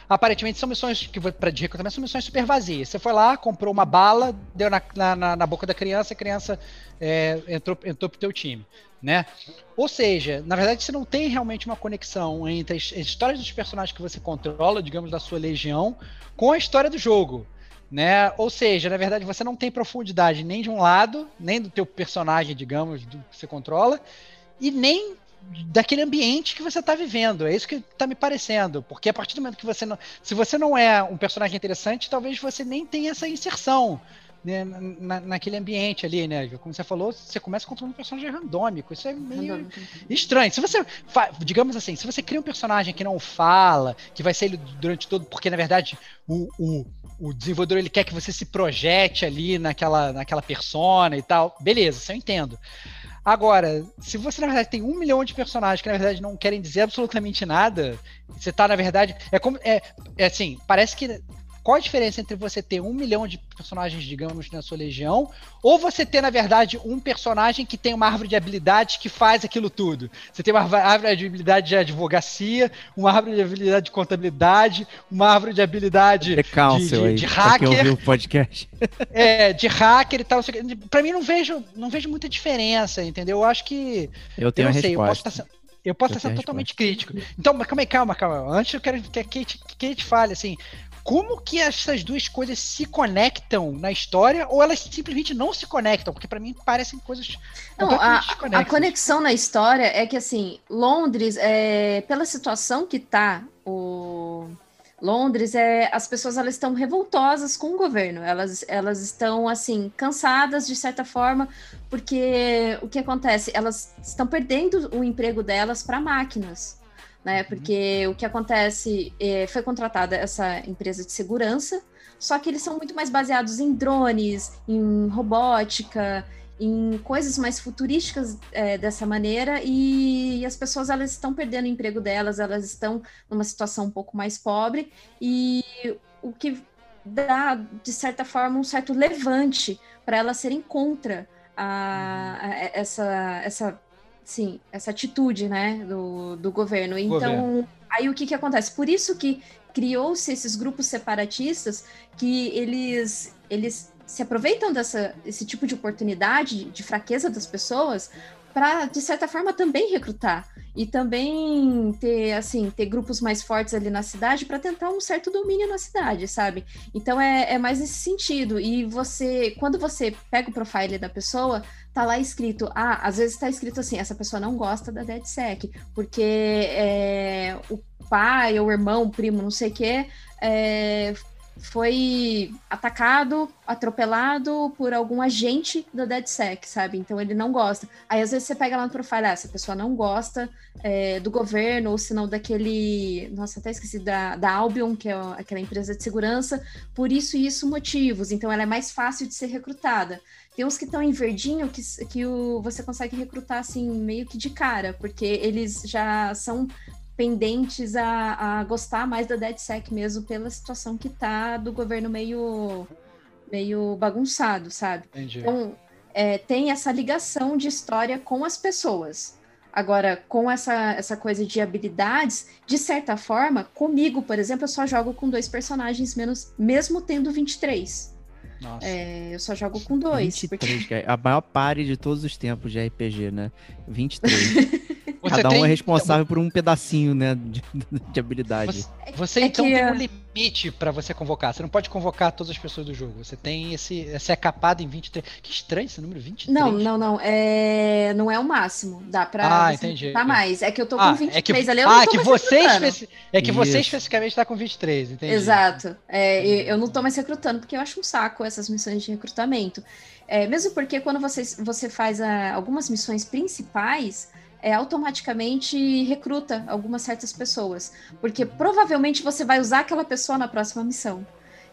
aparentemente, são missões que para de recrutamento são missões super vazias. Você foi lá, comprou uma bala, deu na, na, na- boca da criança, a criança é, entrou, entrou pro teu time, né? Ou seja, na verdade você não tem realmente uma conexão entre as, as histórias dos personagens que você controla, digamos, da sua legião, com a história do jogo. Né? Ou seja, na verdade você não tem profundidade nem de um lado, nem do teu personagem, digamos, do que você controla, e nem daquele ambiente que você está vivendo. É isso que está me parecendo. Porque a partir do momento que você não. Se você não é um personagem interessante, talvez você nem tenha essa inserção né, na, naquele ambiente ali, né? Como você falou, você começa controlando um personagem randômico. Isso é meio estranho. Se você, digamos assim, se você cria um personagem que não fala, que vai ser ele durante todo, porque na verdade o, o, o desenvolvedor ele quer que você se projete ali naquela, naquela persona e tal, beleza, isso eu entendo. Agora, se você na verdade tem um milhão de personagens que na verdade não querem dizer absolutamente nada, você tá na verdade é como é, é assim, parece que qual a diferença entre você ter um milhão de personagens, digamos, na sua legião, ou você ter, na verdade, um personagem que tem uma árvore de habilidades que faz aquilo tudo? Você tem uma árvore- de habilidade de advocacia, uma árvore de habilidade de contabilidade, uma árvore de habilidade de- aí, de pra quem hacker. o podcast. [laughs] é, de hacker e tal. não. Pra mim, não vejo, não vejo muita diferença, entendeu? Eu acho que. Eu Eu tenho não a sei, eu posso resposta. estar. Eu posso Eu estar sendo totalmente crítico. Então, mas calma aí, calma, calma. Antes eu quero que a Kate, que a Kate fale assim. Como que essas duas coisas se conectam na história ou elas simplesmente não se conectam? Porque pra mim parecem coisas Não, a, a conexão na história é que, assim, Londres, é, pela situação que tá o Londres, é, as pessoas elas estão revoltosas com o governo. Elas, elas estão, assim, cansadas, de certa forma, porque o que acontece? Elas estão perdendo o emprego delas para máquinas. Né? Porque o que acontece é, foi contratada essa empresa de segurança, só que eles são muito mais baseados em drones, em robótica, em coisas mais futurísticas é, dessa maneira e, e, as pessoas elas estão perdendo o emprego delas, elas estão numa situação um pouco mais pobre e o que dá de certa forma um certo levante para elas serem contra a, a, essa essa sim essa atitude né do, do governo. Então governo. aí o que que acontece? Por isso que criou-se esses grupos separatistas que eles eles se aproveitam dessa, desse tipo de oportunidade, de fraqueza das pessoas, para, de certa forma, também recrutar. E também ter, assim, ter grupos mais fortes ali na cidade para tentar um certo domínio na cidade, sabe? Então é, é mais nesse sentido. E você, quando você pega o profile da pessoa, tá lá escrito, ah, às vezes tá escrito assim, essa pessoa não gosta da DeadSec, porque é, o pai, ou o irmão, o primo, não sei o quê, é, foi atacado, atropelado por algum agente da DeadSec, sabe? Então ele não gosta. Aí às vezes você pega lá no profile, ah, essa pessoa não gosta é, do governo, ou se não daquele. Nossa, até esqueci da, da Albion, que é aquela empresa de segurança, por isso e isso motivos. Então ela é mais fácil de ser recrutada. Tem uns que estão em verdinho que, que o, você consegue recrutar assim, meio que de cara, porque eles já são pendentes a, a gostar mais da DeadSec mesmo pela situação que tá do governo meio, meio bagunçado, sabe? Entendi. Então, é, tem essa ligação de história com as pessoas. Agora, com essa, essa coisa de habilidades, de certa forma, comigo, por exemplo, eu só jogo com dois personagens menos, mesmo tendo 23. É, eu só jogo com dois. 23, porque... é a maior pare de todos os tempos de RPG, né? 23. [laughs] Você Cada um é responsável por um pedacinho, né, de, [laughs] de habilidade. Você, você é então que... tem um limite para você convocar. Você não pode convocar todas as pessoas do jogo. Você tem esse, você é capado em 23. Que estranho esse número 23. Não, não, não. É... Não é o máximo. Dá pra ah, entendi. Tá mais. É que eu tô com ah, 23 é que... ali. Eu ah, que você especi... é que você especificamente tá com 23, entendi. Exato. É, eu não tô mais recrutando porque eu acho um saco essas missões de recrutamento. É, mesmo porque quando você, você faz a, algumas missões principais, é, automaticamente recruta algumas certas pessoas, porque provavelmente você vai usar aquela pessoa na próxima missão.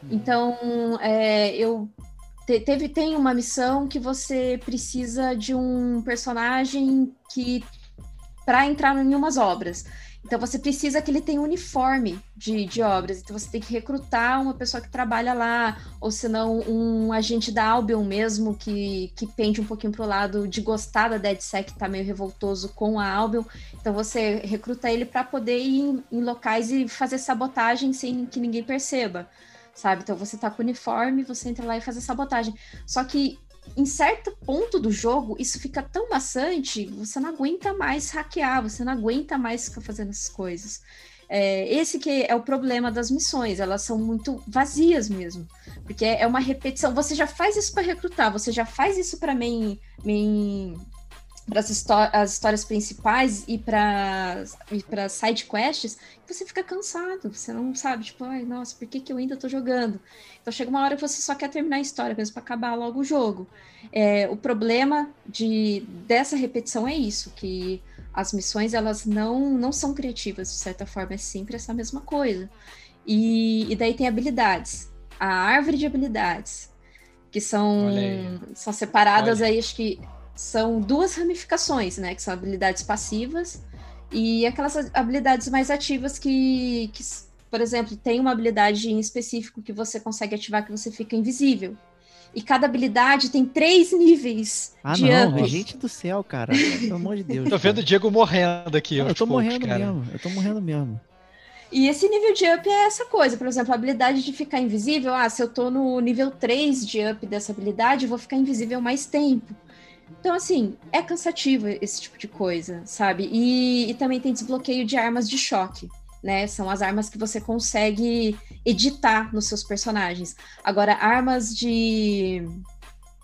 Uhum. Então, é, eu te, teve tem uma missão que você precisa de um personagem que para entrar em umas obras. Então você precisa que ele tenha um uniforme de, de obras. Então você tem que recrutar uma pessoa que trabalha lá, ou se não, um agente da Albion mesmo, que, que pende um pouquinho pro lado de gostar da DeadSec, que tá meio revoltoso com a Albion. Então você recruta ele para poder ir em, em locais e fazer sabotagem sem que ninguém perceba sabe? Então você tá com uniforme, você entra lá e faz a sabotagem. Só que em certo ponto do jogo, isso fica tão maçante, você não aguenta mais hackear, você não aguenta mais ficar fazendo essas coisas. É, esse que é o problema das missões, elas são muito vazias mesmo, porque é uma repetição. Você já faz isso para recrutar, você já faz isso para main, main as, as, histórias principais e para para side quests, você fica cansado, você não sabe, tipo, ai, nossa, por que, que eu ainda tô jogando? Então chega uma hora que você só quer terminar a história mesmo para acabar logo o jogo. É, o problema de dessa repetição é isso, que as missões elas não não são criativas de certa forma, é sempre essa mesma coisa. E, e daí tem habilidades, a árvore de habilidades que são são separadas Olha. aí acho que são duas ramificações, né? Que são habilidades passivas e aquelas habilidades mais ativas que, que, por exemplo, tem uma habilidade em específico que você consegue ativar que você fica invisível. E cada habilidade tem três níveis ah, de não, up. gente do céu, cara. Pelo amor de Deus. tô vendo o Diego morrendo aqui. Não, eu tô poucos, morrendo cara. mesmo. Eu tô morrendo mesmo. E esse nível de up é essa coisa, por exemplo, a habilidade de ficar invisível. Ah, se eu tô no nível 3 de up dessa habilidade, eu vou ficar invisível mais tempo. Então, assim, é cansativo esse tipo de coisa, sabe? E, e, também tem desbloqueio de armas de choque, né? São as armas que você consegue editar nos seus personagens. Agora, armas de.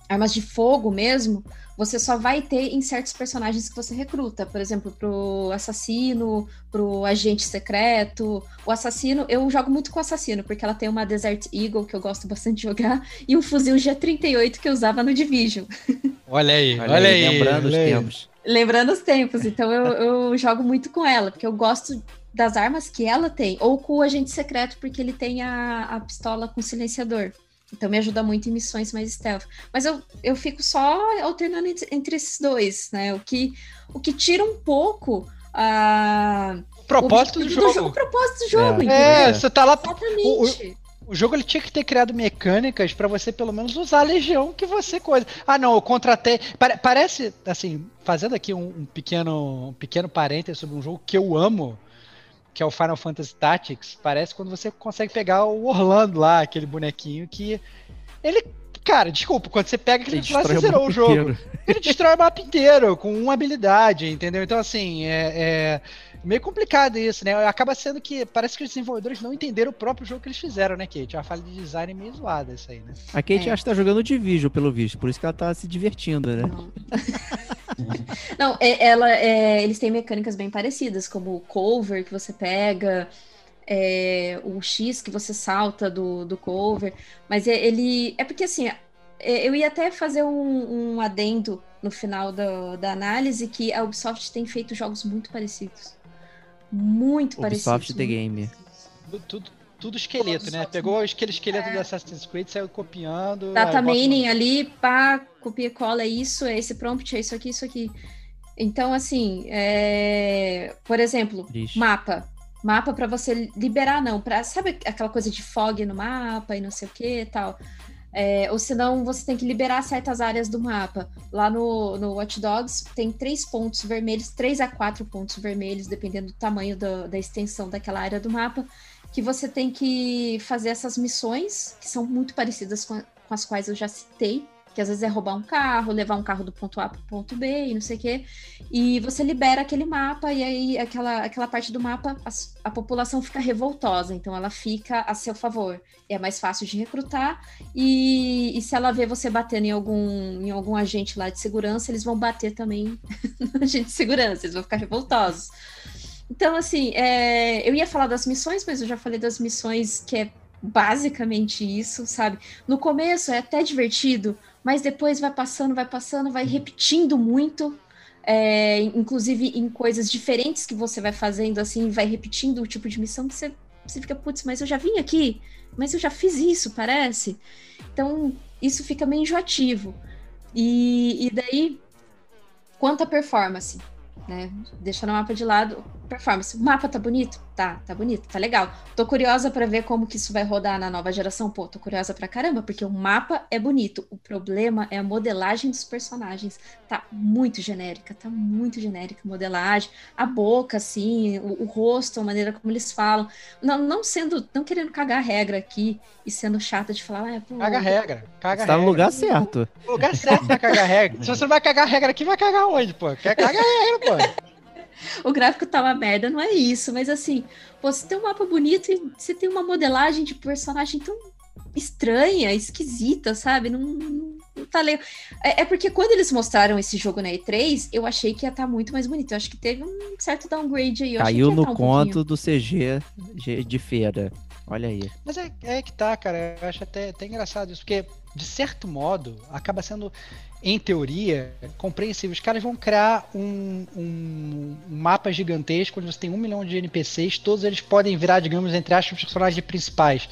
Armas de fogo mesmo, você só vai ter em certos personagens que você recruta. Por exemplo, pro assassino, pro agente secreto. O assassino, eu jogo muito com o assassino, porque ela tem uma Desert Eagle, que eu gosto bastante de jogar, [laughs] e um fuzil G38 que eu usava no Division. [laughs] Olha aí, olha, olha aí. Lembrando olha os aí. tempos. Lembrando os tempos, então eu, eu jogo muito com ela, porque eu gosto das armas que ela tem, ou com o agente secreto, porque ele tem a, a pistola com silenciador. Então me ajuda muito em missões mais stealth. Mas eu, eu fico só alternando entre, entre esses dois, né? O que, o que tira um pouco a. O propósito do objetivo jogo. O propósito do jogo, É. É, você tá lá. Exatamente. O jogo ele tinha que ter criado mecânicas pra você pelo menos usar a legião que você coisa. Ah, não, eu contratei. Pare- parece, assim, fazendo aqui um, um pequeno, um pequeno parênteses sobre um jogo que eu amo, que é o Final Fantasy Tactics. Parece quando você consegue pegar o Orlando lá, aquele bonequinho que. Ele. Cara, desculpa, quando você pega aquele Ele lá, você zerou o jogo. inteiro. Ele destrói o mapa inteiro com uma habilidade, entendeu? Então, assim, é, é meio complicado isso, né? Acaba sendo que parece que os desenvolvedores não entenderam o próprio jogo que eles fizeram, né, Kate? Uma falha de design meio zoada isso aí, né? A Kate É. acha que tá jogando Division, pelo visto. Por isso que ela tá se divertindo, né? [laughs] [laughs] Não, é- ela, é, eles têm mecânicas bem parecidas, como o cover que você pega, é, o X que você salta do, do cover. Mas é- ele. É porque assim, é, eu ia até fazer um, um adendo no final da, da análise que a Ubisoft tem feito jogos muito parecidos. Muito Ubisoft parecidos. The muito Game. Tudo, tudo, esqueleto, né? Pegou aquele esqueleto do Assassin's Creed, saiu copiando. Data aí bota no- mining ali, pá, copia e cola, é isso, é esse prompt, é isso aqui, isso aqui. Então, assim, é, por exemplo, mapa. Mapa para você liberar, não. Pra, sabe aquela coisa de fog no mapa e não sei o que e tal? É, ou senão você tem que liberar certas áreas do mapa. Lá no, no Watch Dogs tem três pontos vermelhos, três a quatro pontos vermelhos, dependendo do tamanho da- da extensão daquela área do mapa, que você tem que fazer essas missões, que são muito parecidas com, a- com as quais eu já citei, que às vezes é roubar um carro, levar um carro do ponto A para o ponto B e não sei o quê. E você libera aquele mapa, e aí aquela, aquela parte do mapa, as- a, população fica revoltosa, então ela fica a seu favor. É mais fácil de recrutar, e, e se ela vê você batendo em algum, em algum agente lá de segurança, eles vão bater também [laughs] no agente de segurança, eles vão ficar revoltosos. Então, assim, é, eu ia falar das missões, mas eu já falei das missões que é basicamente isso, sabe? No começo é até divertido, mas depois vai passando, vai passando, vai repetindo muito. é, inclusive em coisas diferentes que você vai fazendo, assim, vai repetindo o tipo de missão que você, você fica, putz, mas eu já vim aqui, mas eu já fiz isso, parece. Então, isso fica meio enjoativo. E, e daí, quanto à performance, né? Deixando o mapa de lado, performance. O mapa tá bonito? Tá, tá bonito, tá legal. Tô curiosa para ver como que isso vai rodar na nova geração. Pô, tô curiosa pra caramba, porque o mapa é bonito. O problema é a modelagem dos personagens. Tá muito genérica, tá muito genérica a modelagem. A boca, assim, o, o rosto, a maneira como eles falam. Não, não sendo, não querendo cagar a regra aqui e sendo chata de falar, ah, pô, Caga a regra. Caga Você a tá no regra. lugar certo. O lugar certo pra cagar a regra. Se você não vai cagar a regra aqui, vai cagar onde, pô? Quer cagar a regra, pô. [laughs] o gráfico tá uma merda, não é isso, mas assim, pô, você tem um mapa bonito e você tem uma modelagem de personagem tão estranha, esquisita, sabe? Não, não, não tá legal. É, é porque quando eles mostraram esse jogo na E3, eu achei que ia estar muito mais bonito. Eu acho que teve um certo downgrade aí. Caiu no tá um conto pouquinho. do CG de feira. Olha aí. Mas é, é que tá, cara. Eu acho até, até engraçado isso, porque, de certo modo, acaba sendo, em teoria, compreensível. Os caras vão criar um, um- mapa gigantesco onde você tem um milhão de NPCs, todos eles podem virar, digamos, entre aspas, os personagens principais.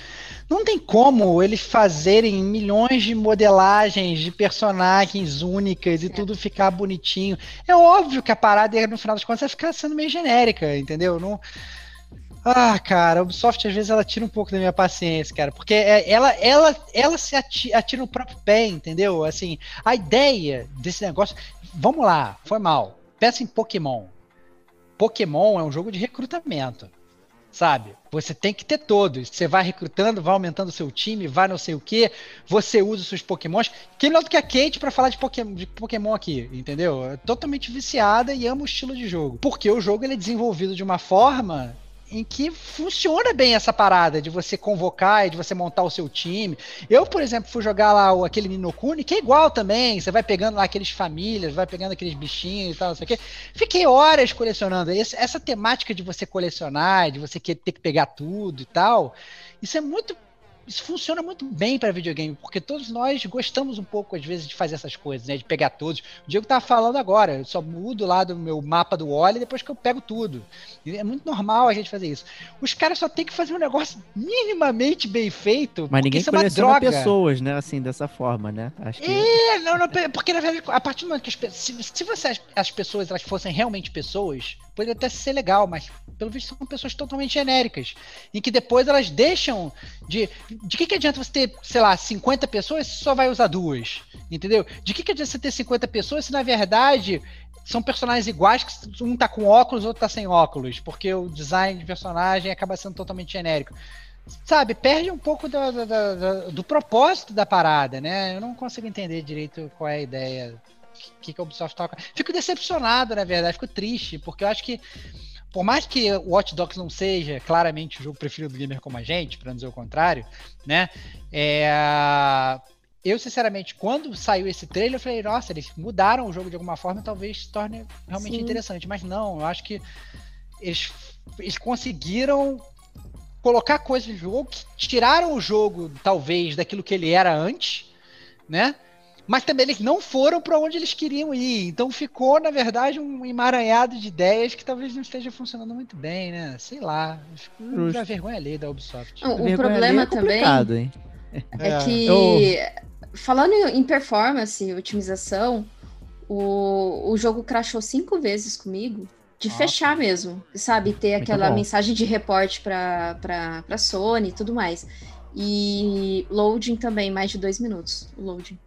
Não tem como eles fazerem milhões de modelagens de personagens únicas e tudo ficar bonitinho. É óbvio que a parada, no final das contas, vai ficar sendo meio genérica, entendeu? Não. Ah, cara, a Ubisoft às vezes ela tira um pouco da minha paciência, cara, porque é- ela, ela, ela se ati- atira no próprio pé, entendeu? Assim, a ideia desse negócio. Vamos lá, foi mal. Pensa em Pokémon. Pokémon é um jogo de recrutamento, sabe? Você tem que ter todos. Você vai recrutando, vai aumentando o seu time, vai não sei o que. Você usa os seus Pokémons. Quem melhor do que a Kate pra falar de Pokémon, de Pokémon aqui, entendeu? É totalmente viciada e ama o estilo de jogo. Porque o jogo ele é desenvolvido de uma forma em que funciona bem essa parada de você convocar e de você montar o seu time. Eu, por exemplo, fui jogar lá o, aquele Ninokuni, que é igual também. Você vai pegando lá aqueles famílias, vai pegando aqueles bichinhos e tal, não sei o quê. Fiquei horas colecionando. Esse- essa temática de você colecionar, de você ter que pegar tudo e tal, isso é muito isso funciona muito bem para videogame, porque todos nós gostamos um pouco, às vezes, de fazer essas coisas, né? De pegar todos. O Diego tava falando agora, eu só mudo lá do meu mapa do Wally depois que eu pego tudo. E é muito normal a gente fazer isso. Os caras só tem que fazer um negócio minimamente bem feito. Mas ninguém isso é uma droga. pessoas, né? Assim, dessa forma, né? Acho que. É, não, não, porque na verdade, a partir do momento que as, pe- se, se você, as, as pessoas elas fossem realmente pessoas, poderia até ser legal, mas pelo visto são pessoas totalmente genéricas. Em que depois elas deixam de. De que, que adianta você ter, sei lá, 50 pessoas se só vai usar duas? Entendeu? De que, que adianta você ter 50 pessoas se na verdade são personagens iguais, que um tá com óculos, outro tá sem óculos, porque o design de personagem acaba sendo totalmente genérico. Sabe, perde um pouco do, do, do- do propósito da parada, né? Eu não consigo entender direito qual é a ideia. Que, que a Ubisoft toca. Fico decepcionado, na verdade, fico triste, porque eu acho que, por mais que o Watch Dogs não seja claramente o jogo preferido do gamer como a gente, para não dizer o contrário, né? É, eu, sinceramente, quando saiu esse trailer, eu falei, nossa, eles mudaram o jogo de alguma forma, talvez se torne realmente Sim. interessante. Mas não, eu acho que eles, eles conseguiram colocar coisas no jogo que tiraram o jogo, talvez, daquilo que ele era antes, né? Mas também eles não foram para onde eles queriam ir. Então ficou, na verdade, um emaranhado de ideias que talvez não esteja funcionando muito bem, né? Sei lá. Fico da vergonha ali da Ubisoft. Não, o Vergonha problema é também hein? é, É. que, falando em performance e otimização, o, o jogo crashou cinco vezes comigo. De Nossa. fechar mesmo, sabe? Ter Muito aquela bom. mensagem de reporte pra, pra, pra Sony e tudo mais. E loading também, mais de dois minutos. O loading.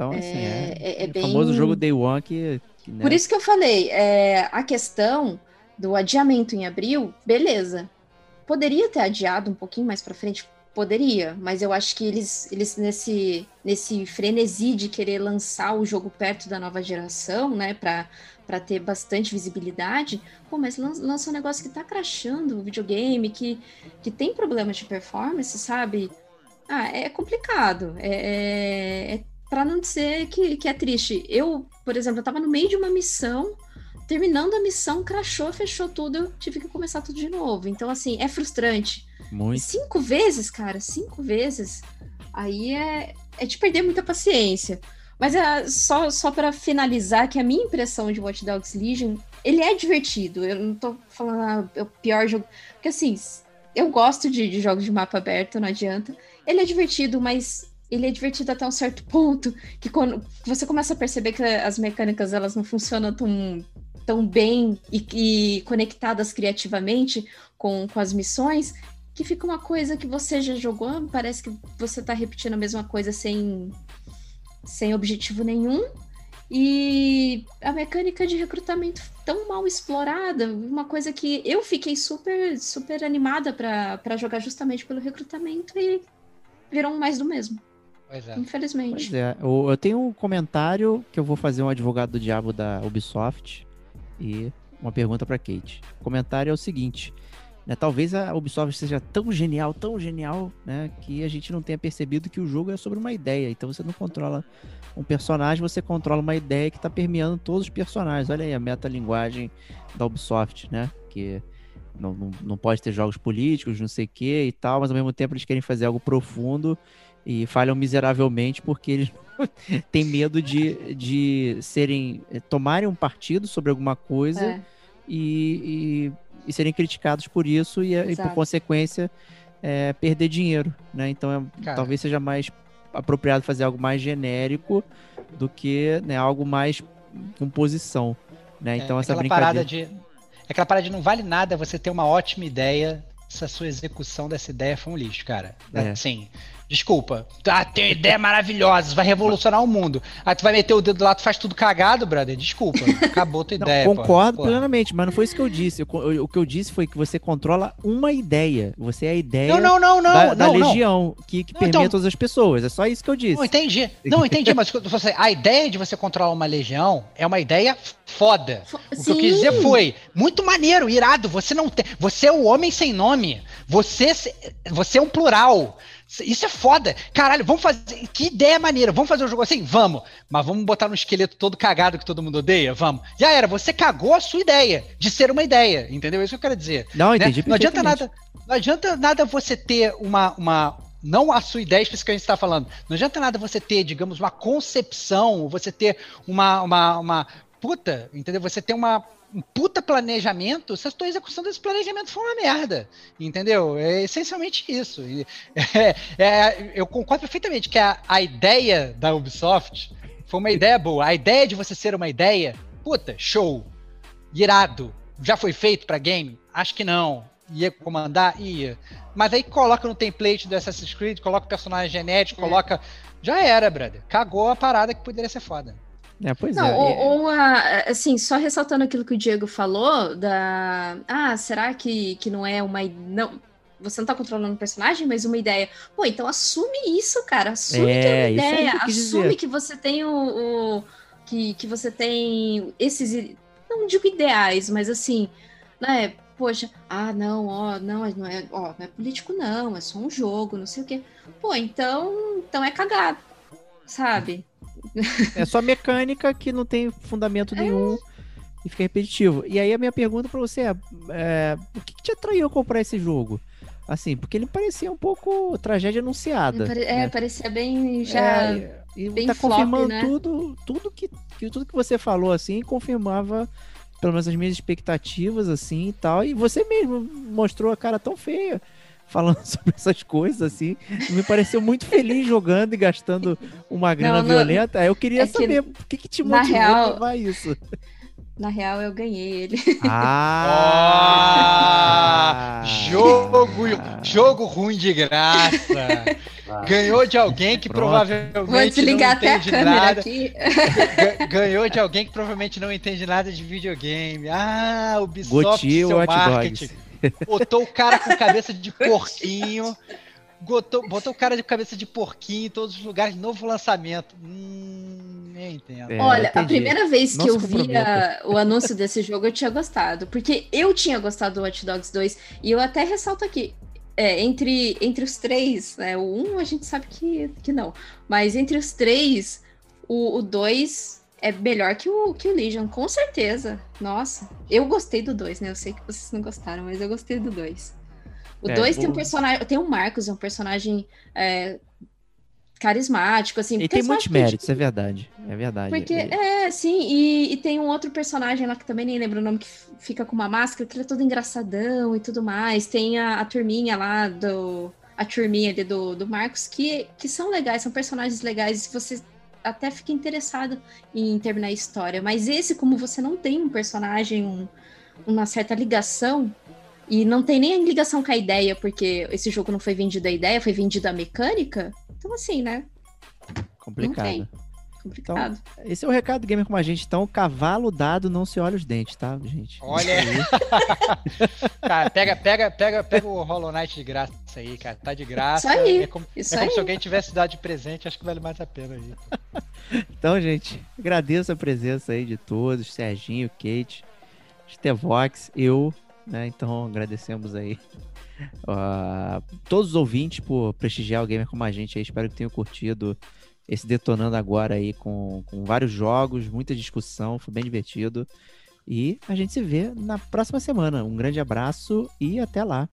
Então, assim, é, é- é o bem- famoso jogo Day One que. que, né, Por isso que eu falei, é, a questão do adiamento em abril, beleza. Poderia ter adiado um pouquinho mais pra frente? Poderia, mas eu acho que eles, eles nesse, nesse frenesi de querer lançar o jogo perto da nova geração, né, pra, pra ter bastante visibilidade, pô, mas lan- lança um negócio que tá crashando o videogame, que, que tem problemas de performance, sabe? Ah, é complicado. É, é, é para não dizer que, que é triste. Eu, por exemplo, eu tava no meio de uma missão, terminando a missão, crashou, fechou tudo, eu tive que começar tudo de novo. Então, assim, é frustrante. E Muito. cinco vezes, cara, cinco vezes, aí é, é de perder muita paciência. Mas é só, só para finalizar, que a minha impressão de Watch Dogs Legion, ele é divertido. Eu não tô falando ah, é o pior jogo. Porque assim, eu gosto de, de jogos de mapa aberto, não adianta. Ele é divertido, mas ele é divertido até um certo ponto que quando você começa a perceber que as mecânicas elas não funcionam tão, tão bem e, e conectadas criativamente com, com as missões, que fica uma coisa que você já jogou, parece que você tá repetindo a mesma coisa sem, sem objetivo nenhum. E a mecânica de recrutamento tão mal explorada, uma coisa que eu fiquei super, super animada para jogar justamente pelo recrutamento e virou mais do mesmo, Pois é. infelizmente. Pois é, eu, eu tenho um comentário que eu vou fazer um advogado do diabo da Ubisoft e uma pergunta pra Kate. O comentário é o seguinte: né, talvez a Ubisoft seja tão genial, tão genial, né, que a gente não tenha percebido que o jogo é sobre uma ideia. Então você não controla um personagem, você controla uma ideia que está permeando todos os personagens. Olha aí a metalinguagem da Ubisoft, né? Que não, não, não pode ter jogos políticos, não sei o que e tal, mas ao mesmo tempo eles querem fazer algo profundo e falham miseravelmente porque eles [laughs] têm medo de, de serem eh, tomarem um partido sobre alguma coisa É, e, e, e serem criticados por isso e, e, por consequência é, perder dinheiro, né? Então é- talvez seja mais apropriado fazer algo mais genérico do que né, algo mais com posição, né? Então é, essa aquela brincadeira parada de. é Aquela parada de não vale nada você ter uma ótima ideia se a sua execução dessa ideia for um lixo, cara. É. Desculpa. Ah, tem ideia maravilhosa, vai revolucionar o mundo. Aí tu vai meter o dedo lá, tu faz tudo cagado, brother. Desculpa. Acabou tua Não, ideia. concordo porra. plenamente, mas não foi isso que eu disse. Eu eu- o que eu disse foi que você controla uma ideia. Você é a ideia Não, não, não, não. da, da não, não. legião que, que Não, permeia então- todas as pessoas. É só isso que eu disse. Não, entendi. Não, entendi, mas você, a ideia de você controlar uma legião é uma ideia foda. Fo- O que eu quis dizer Sim. foi muito maneiro, irado. Você não tem, você é o homem sem nome. Você, você é um plural. Isso é foda. Caralho, vamos fazer. Que ideia maneira. Vamos fazer um jogo assim? Vamos. Mas vamos botar no esqueleto todo cagado que todo mundo odeia? Vamos. Já era. Você cagou a sua ideia de ser uma ideia. Entendeu? É isso que eu quero dizer. Não, né? entendi. Não adianta nada. Não adianta nada você ter uma. uma não a sua ideia específica que a gente está falando. Não adianta nada você ter, digamos, uma concepção, você ter uma, uma, uma puta, entendeu? Você ter uma um puta planejamento, se a tua execução desse planejamento for uma merda, entendeu? É essencialmente isso. E, [laughs] é, é, eu concordo perfeitamente que a, a ideia da Ubisoft foi uma ideia boa. A ideia de você ser uma ideia, puta, show, irado. Já foi feito para game? Acho que não. Ia comandar? Ia. Mas aí coloca no template do Assassin's Creed, coloca o personagem genético, é. coloca. Já era, brother. Cagou a parada que poderia ser foda. É, pois não, é. Ou, ou a, assim, só ressaltando aquilo que o Diego falou, da. Ah, será que, que não é uma. Não, você não tá controlando o personagem, mas uma ideia. Pô, então assume isso, cara. Assume é, que é uma ideia. Que assume dizer. que você tem o. o, que, que você tem esses. Não digo ideais, mas assim, né? Poxa, ah, não, ó, não, não é, ó, não é político, não, é só um jogo, não sei o quê. Pô, então, então é cagado, sabe? É só mecânica que não tem fundamento é. nenhum e fica repetitivo. E aí a minha pergunta para você é, é o que, que, te atraiu a comprar esse jogo? Assim, porque ele parecia um pouco tragédia anunciada. Pare é, né? parecia bem já. É, e bem tá flop, confirmando né? tudo, tudo que, que, tudo que você falou assim, confirmava pelo menos as minhas expectativas assim e tal. E você mesmo mostrou a cara tão feia falando [laughs] sobre essas coisas, assim. Me pareceu muito feliz jogando e gastando uma grana não, não, violenta. Eu queria é saber que, por que, que te motivou real, a levar isso. Na real, eu ganhei ele. Ah! jogo, jogo ruim de graça. Ganhou de alguém que Pronto. provavelmente Vou desligar não entende até a nada. Aqui. Ganhou de alguém que provavelmente não entende nada de videogame. Ah, o Ubisoft, Gotti, seu marketing. Dogs. Botou o cara com cabeça de porquinho. Botou, botou o cara de cabeça de porquinho em todos os lugares, novo lançamento. Hum, nem entendo. É, Olha, a primeira vez que eu vi o anúncio desse jogo, eu tinha gostado. Porque eu tinha gostado do Watch Dogs 2. E eu até ressalto aqui. É, entre, entre os três, né? O um a gente sabe que, que não. Mas entre os três, o 2 é melhor que o, que o Legion, com certeza. Nossa, eu gostei do 2, né? Eu sei que vocês não gostaram, mas eu gostei do 2. O 2 é, tem um personagem. Tem o Marcos, é um personagem é, carismático, assim. Ele tem muitos méritos, é verdade. É verdade. Porque, ele... é, sim, e, e, tem um outro personagem lá que também nem lembro o nome, que fica com uma máscara, que ele é todo engraçadão e tudo mais. Tem a, a turminha lá do. A turminha ali do, do Marcos, que, que são legais, são personagens legais. Se você até fica interessado em terminar a história. Mas esse, como você não tem um personagem, um, uma certa ligação, e não tem nem ligação com a ideia, porque esse jogo não foi vendido a ideia, foi vendida a mecânica. Então, assim, né? Complicado. Complicado. Então, esse é o recado do Gamer com a gente. Então, cavalo dado, não se olha os dentes, tá, gente? Olha. [laughs] cara, pega, pega, pega, pega o Hollow Knight de graça aí, cara. Tá de graça. Isso aí. É como, Isso é como aí. se alguém tivesse dado de presente. Acho que vale mais a pena aí. [laughs] então, gente, agradeço a presença aí de todos. Serginho, Kate, Stevox, eu. Né? Então, agradecemos aí. Uh, todos os ouvintes por prestigiar o gamer como a gente aí. Espero que tenham curtido esse detonando agora aí com, com vários jogos, muita discussão, foi bem divertido. E a gente se vê na próxima semana. Um grande abraço e até lá.